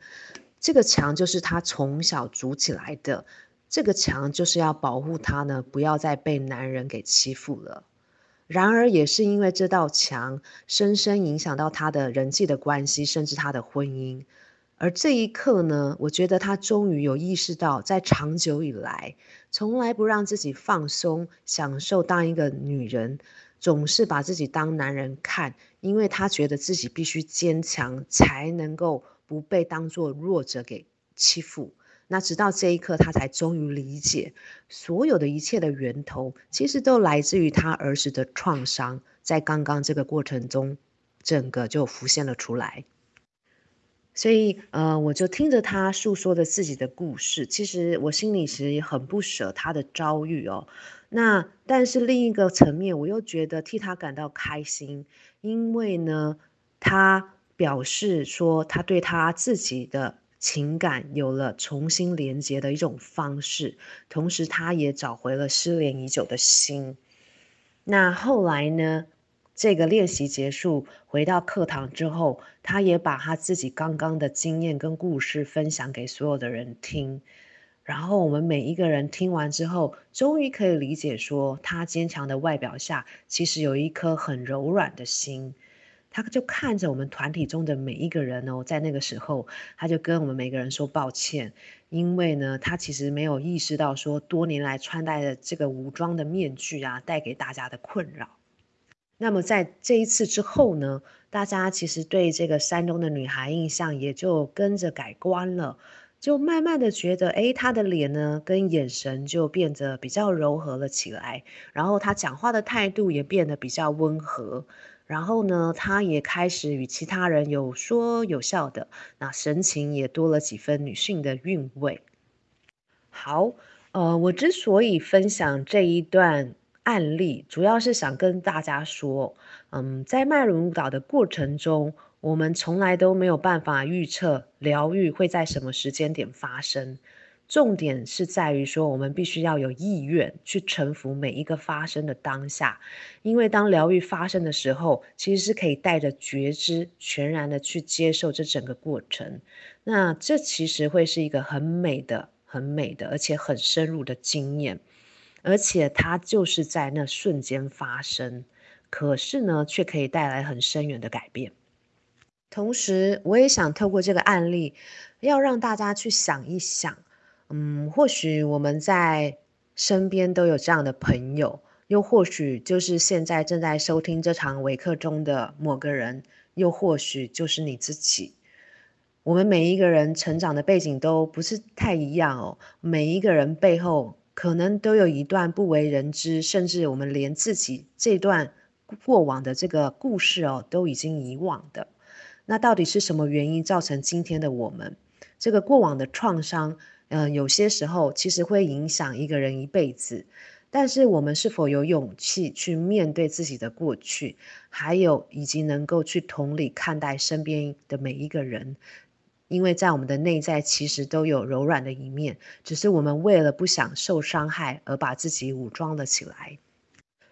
这个墙就是他从小筑起来的，这个墙就是要保护他呢，不要再被男人给欺负了。然而，也是因为这道墙深深影响到他的人际的关系，甚至他的婚姻。而这一刻呢，我觉得她终于有意识到，在长久以来，从来不让自己放松、享受当一个女人，总是把自己当男人看，因为她觉得自己必须坚强，才能够不被当作弱者给欺负。那直到这一刻，她才终于理解，所有的一切的源头，其实都来自于她儿时的创伤，在刚刚这个过程中，整个就浮现了出来。所以，呃，我就听着他诉说着自己的故事，其实我心里其实很不舍他的遭遇哦。那但是另一个层面，我又觉得替他感到开心，因为呢，他表示说他对他自己的情感有了重新连接的一种方式，同时他也找回了失联已久的心。那后来呢？这个练习结束，回到课堂之后，他也把他自己刚刚的经验跟故事分享给所有的人听。然后我们每一个人听完之后，终于可以理解说，他坚强的外表下，其实有一颗很柔软的心。他就看着我们团体中的每一个人哦，在那个时候，他就跟我们每个人说抱歉，因为呢，他其实没有意识到说，多年来穿戴的这个武装的面具啊，带给大家的困扰。那么在这一次之后呢，大家其实对这个山东的女孩印象也就跟着改观了，就慢慢的觉得，诶，她的脸呢跟眼神就变得比较柔和了起来，然后她讲话的态度也变得比较温和，然后呢，她也开始与其他人有说有笑的，那神情也多了几分女性的韵味。好，呃，我之所以分享这一段。案例主要是想跟大家说，嗯，在脉轮舞蹈的过程中，我们从来都没有办法预测疗愈会在什么时间点发生。重点是在于说，我们必须要有意愿去臣服每一个发生的当下，因为当疗愈发生的时候，其实是可以带着觉知，全然的去接受这整个过程。那这其实会是一个很美的、很美的，而且很深入的经验。而且它就是在那瞬间发生，可是呢，却可以带来很深远的改变。同时，我也想透过这个案例，要让大家去想一想，嗯，或许我们在身边都有这样的朋友，又或许就是现在正在收听这场微课中的某个人，又或许就是你自己。我们每一个人成长的背景都不是太一样哦，每一个人背后。可能都有一段不为人知，甚至我们连自己这段过往的这个故事哦，都已经遗忘的。那到底是什么原因造成今天的我们？这个过往的创伤，嗯、有些时候其实会影响一个人一辈子。但是我们是否有勇气去面对自己的过去，还有以及能够去同理看待身边的每一个人？因为在我们的内在其实都有柔软的一面，只是我们为了不想受伤害而把自己武装了起来。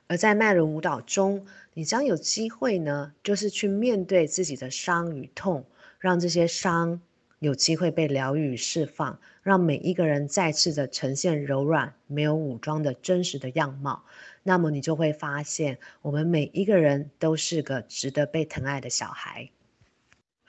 而在脉轮舞蹈中，你将有机会呢，就是去面对自己的伤与痛，让这些伤有机会被疗愈与释放，让每一个人再次的呈现柔软、没有武装的真实的样貌。那么你就会发现，我们每一个人都是个值得被疼爱的小孩。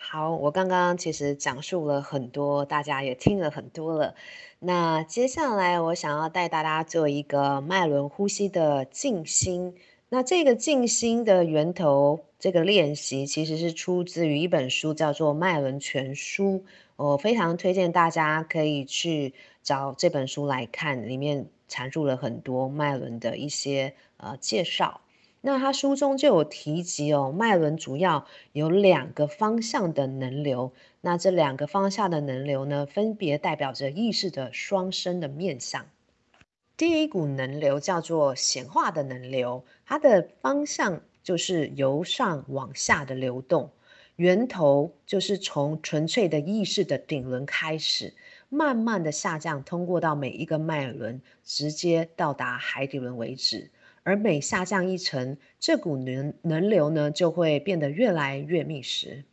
好，我刚刚其实讲述了很多，大家也听了很多了。那接下来我想要带大家做一个脉轮呼吸的静心。那这个静心的源头，这个练习其实是出自于一本书，叫做《脉轮全书》。我非常推荐大家可以去找这本书来看，里面。阐述了很多脉轮的一些呃介绍，那他书中就有提及哦，脉轮主要有两个方向的能流，那这两个方向的能流呢，分别代表着意识的双生的面向。第一股能流叫做显化的能流，它的方向就是由上往下的流动，源头就是从纯粹的意识的顶轮开始。慢慢的下降，通过到每一个脉轮，直接到达海底轮为止。而每下降一层，这股能能流呢，就会变得越来越密实。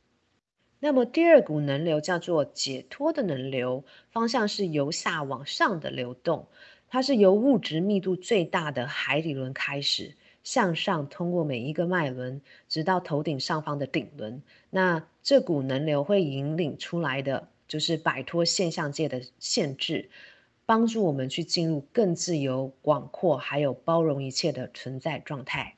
那么第二股能流叫做解脱的能流，方向是由下往上的流动。它是由物质密度最大的海底轮开始，向上通过每一个脉轮，直到头顶上方的顶轮。那这股能流会引领出来的。就是摆脱现象界的限制，帮助我们去进入更自由、广阔，还有包容一切的存在状态。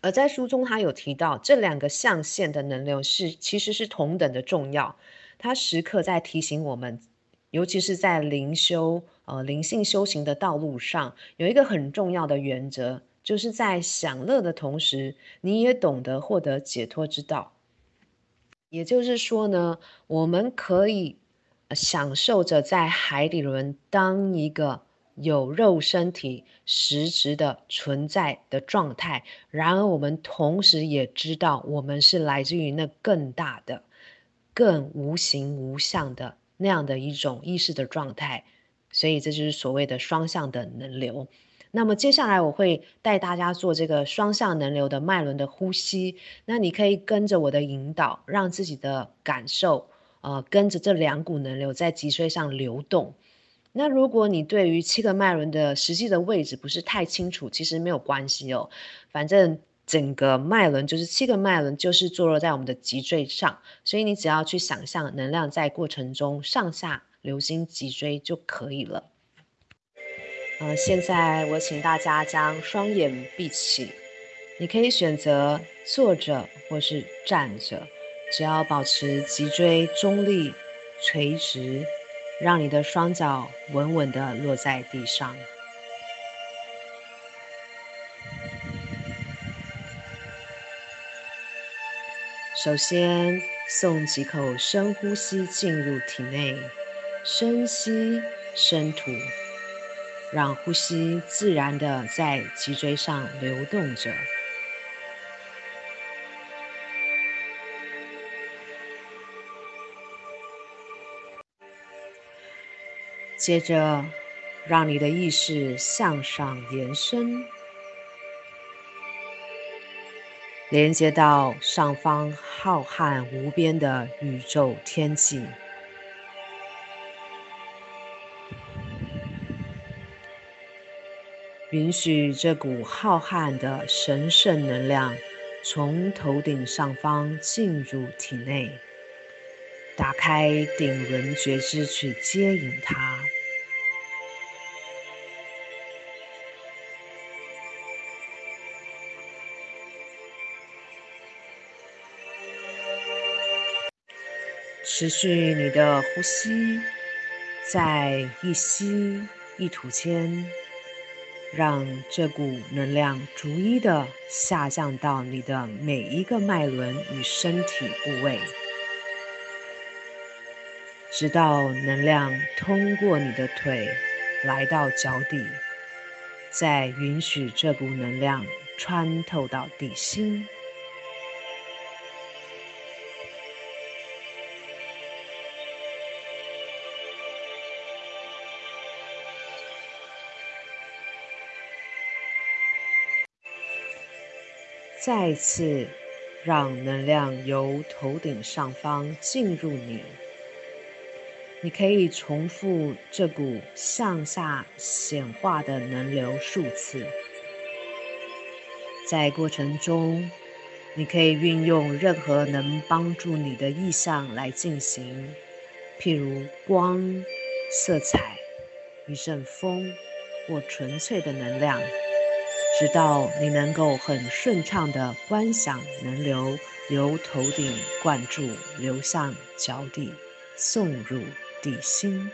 而在书中，他有提到这两个象限的能量是其实是同等的重要，它时刻在提醒我们，尤其是在灵修、呃灵性修行的道路上，有一个很重要的原则，就是在享乐的同时，你也懂得获得解脱之道。也就是说呢，我们可以享受着在海底轮当一个有肉身体实质的存在的状态，然而我们同时也知道，我们是来自于那更大的、更无形无相的那样的一种意识的状态，所以这就是所谓的双向的能流。那么接下来我会带大家做这个双向能流的脉轮的呼吸。那你可以跟着我的引导，让自己的感受，呃，跟着这两股能流在脊椎上流动。那如果你对于七个脉轮的实际的位置不是太清楚，其实没有关系哦。反正整个脉轮就是七个脉轮，就是坐落在我们的脊椎上，所以你只要去想象能量在过程中上下流经脊椎就可以了。呃，现在我请大家将双眼闭起，你可以选择坐着或是站着，只要保持脊椎中立、垂直，让你的双脚稳稳地落在地上。首先，送几口深呼吸进入体内，深吸，深吐。让呼吸自然的在脊椎上流动着，接着让你的意识向上延伸，连接到上方浩瀚无边的宇宙天际。允许这股浩瀚的神圣能量从头顶上方进入体内，打开顶轮觉知去接引它。持续你的呼吸，在一吸一吐间。让这股能量逐一的下降到你的每一个脉轮与身体部位，直到能量通过你的腿来到脚底，再允许这股能量穿透到地心。再次让能量由头顶上方进入你，你可以重复这股向下显化的能流数次，在过程中，你可以运用任何能帮助你的意象来进行，譬如光、色彩、一阵风或纯粹的能量，直到你能够很顺畅地观想能流由头顶灌注，流向脚底，送入地心。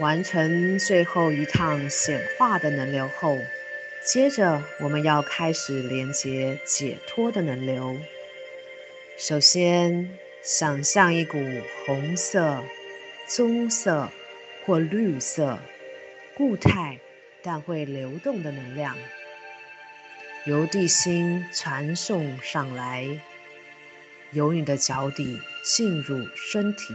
完成最后一趟显化的能流后，接着我们要开始连接解脱的能流。首先，想象一股红色、棕色或绿色、固态但会流动的能量，由地心传送上来，由你的脚底进入身体。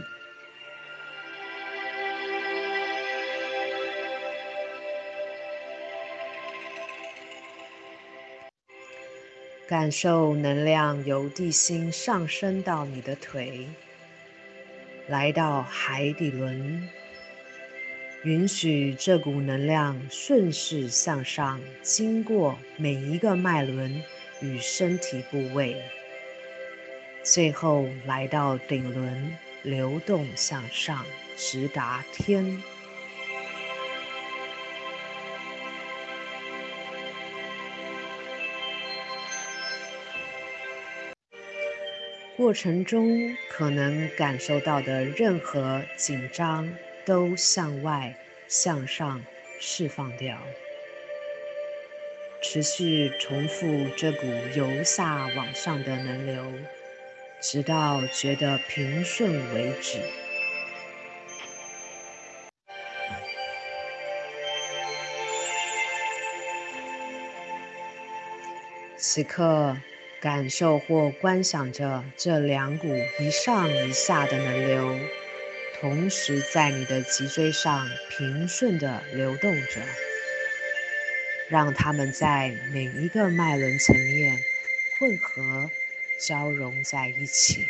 感受能量由地心上升到你的腿，来到海底轮，允许这股能量顺势向上，经过每一个脉轮与身体部位，最后来到顶轮，流动向上，直达天。过程中可能感受到的任何紧张，都向外、向上释放掉。持续重复这股由下往上的能流，直到觉得平顺为止。此刻。感受或观想着这两股一上一下的能流，同时在你的脊椎上平顺地流动着，让它们在每一个脉轮层面混合交融在一起。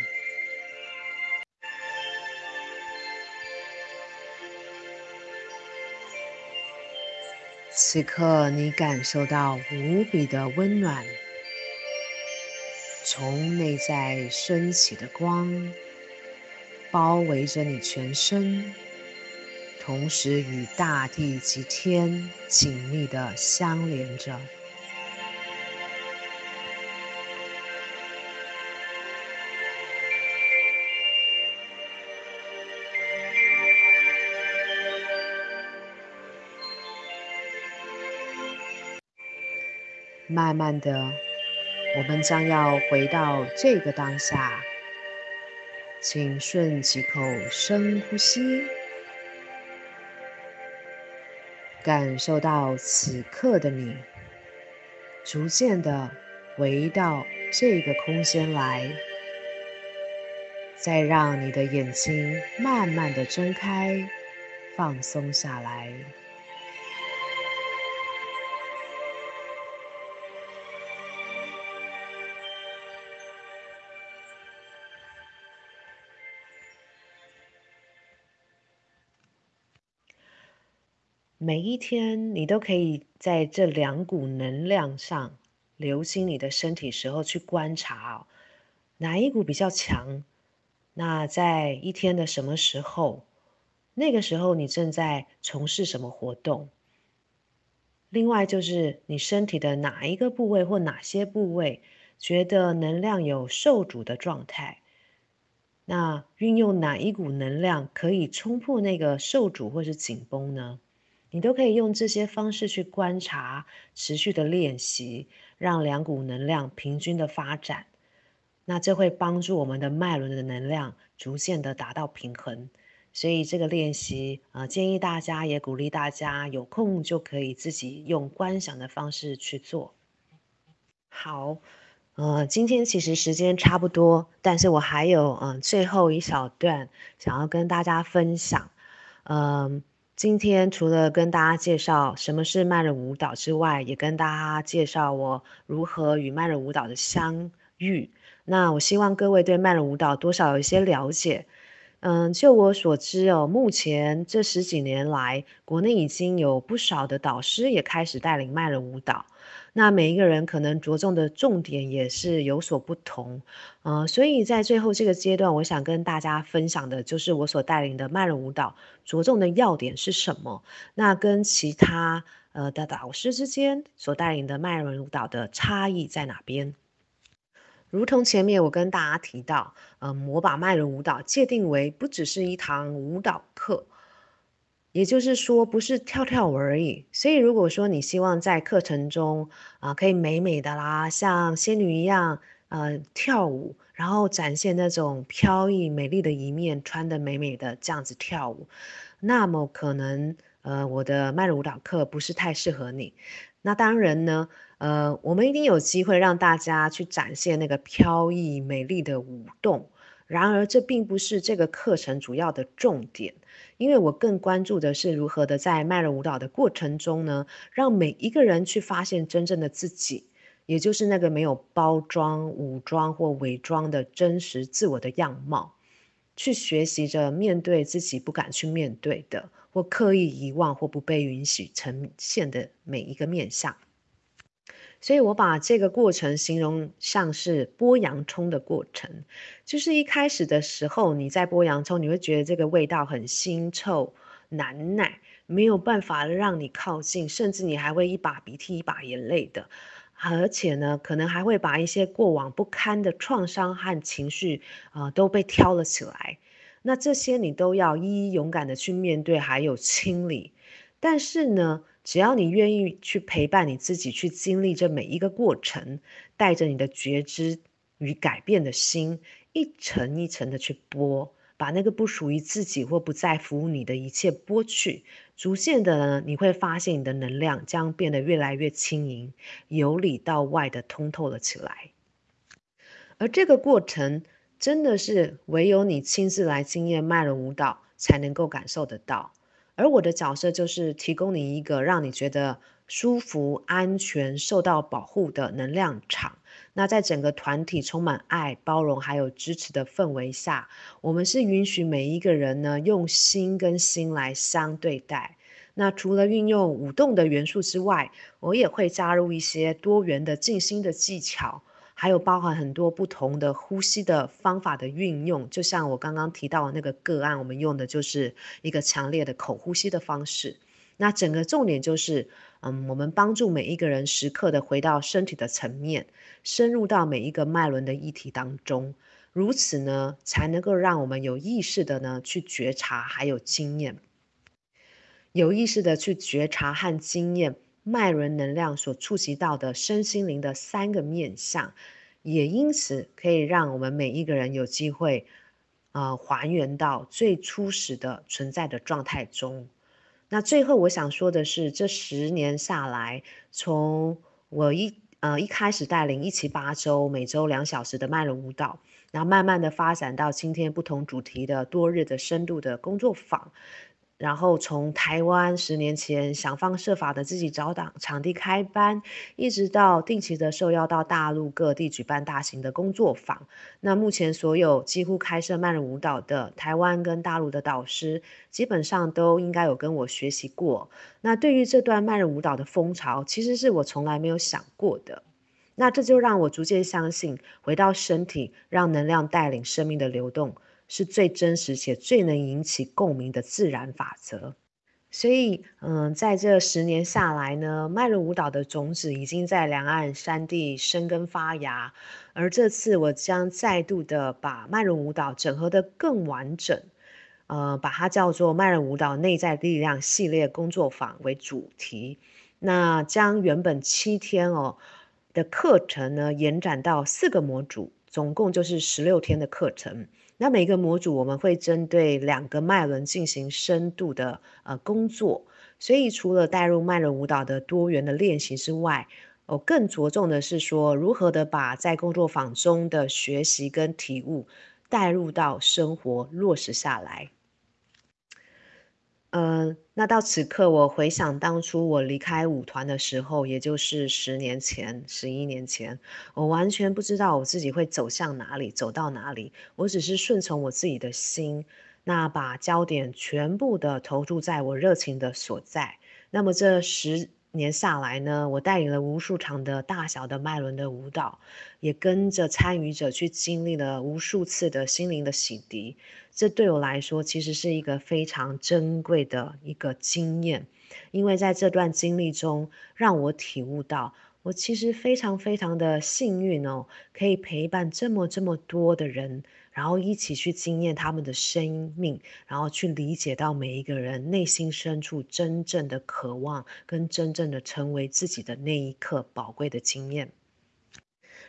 此刻，你感受到无比的温暖。从内在升起的光，包围着你全身，同时与大地及天紧密地相连着。慢慢的。我们将要回到这个当下，请顺几口深呼吸，感受到此刻的你，逐渐的回到这个空间来，再让你的眼睛慢慢的睁开，放松下来。每一天，你都可以在这两股能量上流经你的身体时候去观察哦，哪一股比较强？那在一天的什么时候？那个时候你正在从事什么活动？另外就是你身体的哪一个部位或哪些部位觉得能量有受阻的状态？那运用哪一股能量可以冲破那个受阻或是紧绷呢？你都可以用这些方式去观察，持续的练习，让两股能量平均的发展。那这会帮助我们的脉轮的能量逐渐的达到平衡。所以这个练习，呃，建议大家也鼓励大家有空就可以自己用观想的方式去做。好，呃，今天其实时间差不多，但是我还有嗯、最后一小段想要跟大家分享，嗯、今天除了跟大家介绍什么是慢的舞蹈之外，也跟大家介绍我如何与慢的舞蹈的相遇。那我希望各位对慢的舞蹈多少有一些了解。嗯，就我所知哦，目前这十几年来，国内已经有不少的导师也开始带领慢的舞蹈。那每一个人可能着重的重点也是有所不同，呃，所以在最后这个阶段，我想跟大家分享的就是我所带领的脉轮舞蹈着重的要点是什么？那跟其他呃的导师之间所带领的脉轮舞蹈的差异在哪边？如同前面我跟大家提到，嗯，我把脉轮舞蹈界定为不只是一堂舞蹈课。也就是说，不是跳跳舞而已。所以，如果说你希望在课程中啊、可以美美的啦，像仙女一样，呃，跳舞，然后展现那种飘逸美丽的一面，穿得美美的这样子跳舞，那么可能，呃，我的脉轮舞蹈课不是太适合你。那当然呢，呃，我们一定有机会让大家去展现那个飘逸美丽的舞动。然而，这并不是这个课程主要的重点。因为我更关注的是如何的在迈了舞蹈的过程中呢，让每一个人去发现真正的自己，也就是那个没有包装、武装或伪装的真实自我的样貌，去学习着面对自己不敢去面对的，或刻意遗忘或不被允许呈现的每一个面相。所以我把这个过程形容像是剥洋葱的过程，就是一开始的时候，你在剥洋葱，你会觉得这个味道很腥臭难耐，没有办法让你靠近，甚至你还会一把鼻涕一把眼泪的，而且呢，可能还会把一些过往不堪的创伤和情绪啊、都被挑了起来，那这些你都要一一勇敢的去面对，还有清理，但是呢，只要你愿意去陪伴你自己，去经历这每一个过程，带着你的觉知与改变的心，一层一层的去剥，把那个不属于自己或不再服务你的一切剥去，逐渐的呢，你会发现你的能量将变得越来越轻盈，由里到外的通透了起来。而这个过程真的是唯有你亲自来经验脉轮舞蹈，才能够感受得到。而我的角色就是提供你一个让你觉得舒服、安全、受到保护的能量场。那在整个团体充满爱、包容还有支持的氛围下，我们是允许每一个人呢，用心跟心来相对待。那除了运用舞动的元素之外，我也会加入一些多元的静心的技巧。还有包含很多不同的呼吸的方法的运用，就像我刚刚提到的那个个案，我们用的就是一个强烈的口呼吸的方式。那整个重点就是，嗯，我们帮助每一个人时刻的回到身体的层面，深入到每一个脉轮的议题当中，如此呢，才能够让我们有意识的呢去觉察，还有经验，有意识的去觉察和经验。脉轮能量所触及到的身心灵的三个面向，也因此可以让我们每一个人有机会，呃，还原到最初始的存在的状态中。那最后我想说的是，这十年下来，从我一呃一开始带领一期八周，每周两小时的脉轮舞蹈，然后慢慢的发展到今天不同主题的多日的深度的工作坊。然后从台湾十年前想方设法的自己找档场地开班，一直到定期的受邀到大陆各地举办大型的工作坊。那目前所有几乎开设慢热舞蹈的台湾跟大陆的导师，基本上都应该有跟我学习过。那对于这段慢热舞蹈的风潮，其实是我从来没有想过的。那这就让我逐渐相信，回到身体，让能量带领生命的流动。是最真实且最能引起共鸣的自然法则，所以，嗯，在这十年下来呢，脉轮舞蹈的种子已经在两岸三地生根发芽，而这次我将再度的把脉轮舞蹈整合得更完整，呃，把它叫做脉轮舞蹈内在力量系列工作坊为主题，那将原本七天哦的课程呢延展到四个模组，总共就是十六天的课程。那每个模组我们会针对两个脉轮进行深度的呃工作，所以除了带入脉轮舞蹈的多元的练习之外，我更着重的是说如何的把在工作坊中的学习跟体悟带入到生活落实下来。呃，那到此刻，我回想当初我离开舞团的时候，也就是十年前、十一年前，我完全不知道我自己会走向哪里，走到哪里。我只是顺从我自己的心，那把焦点全部的投注在我热情的所在。那么这十年下来呢，我带领了无数场的大小的脉轮的舞蹈，也跟着参与者去经历了无数次的心灵的洗涤。这对我来说，其实是一个非常珍贵的一个经验，因为在这段经历中，让我体悟到，我其实非常非常的幸运哦，可以陪伴这么这么多的人，然后一起去经验他们的生命，然后去理解到每一个人内心深处真正的渴望，跟真正的成为自己的那一刻宝贵的经验。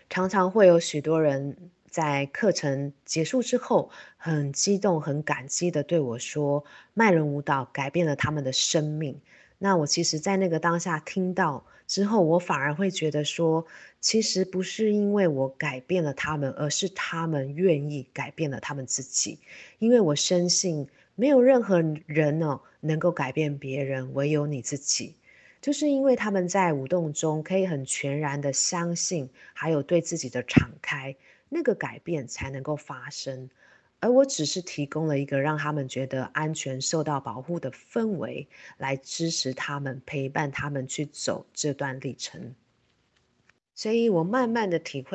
常常会有许多人。在课程结束之后，很激动、很感激的对我说：“脉轮舞蹈改变了他们的生命。”那我其实，在那个当下听到之后，我反而会觉得说，其实不是因为我改变了他们，而是他们愿意改变了他们自己。因为我深信，没有任何人呢能够改变别人，唯有你自己。就是因为他们在舞动中可以很全然的相信，还有对自己的敞开。那个改变才能够发生，而我只是提供了一个让他们觉得安全、受到保护的氛围，来支持他们、陪伴他们去走这段历程。所以我慢慢的体会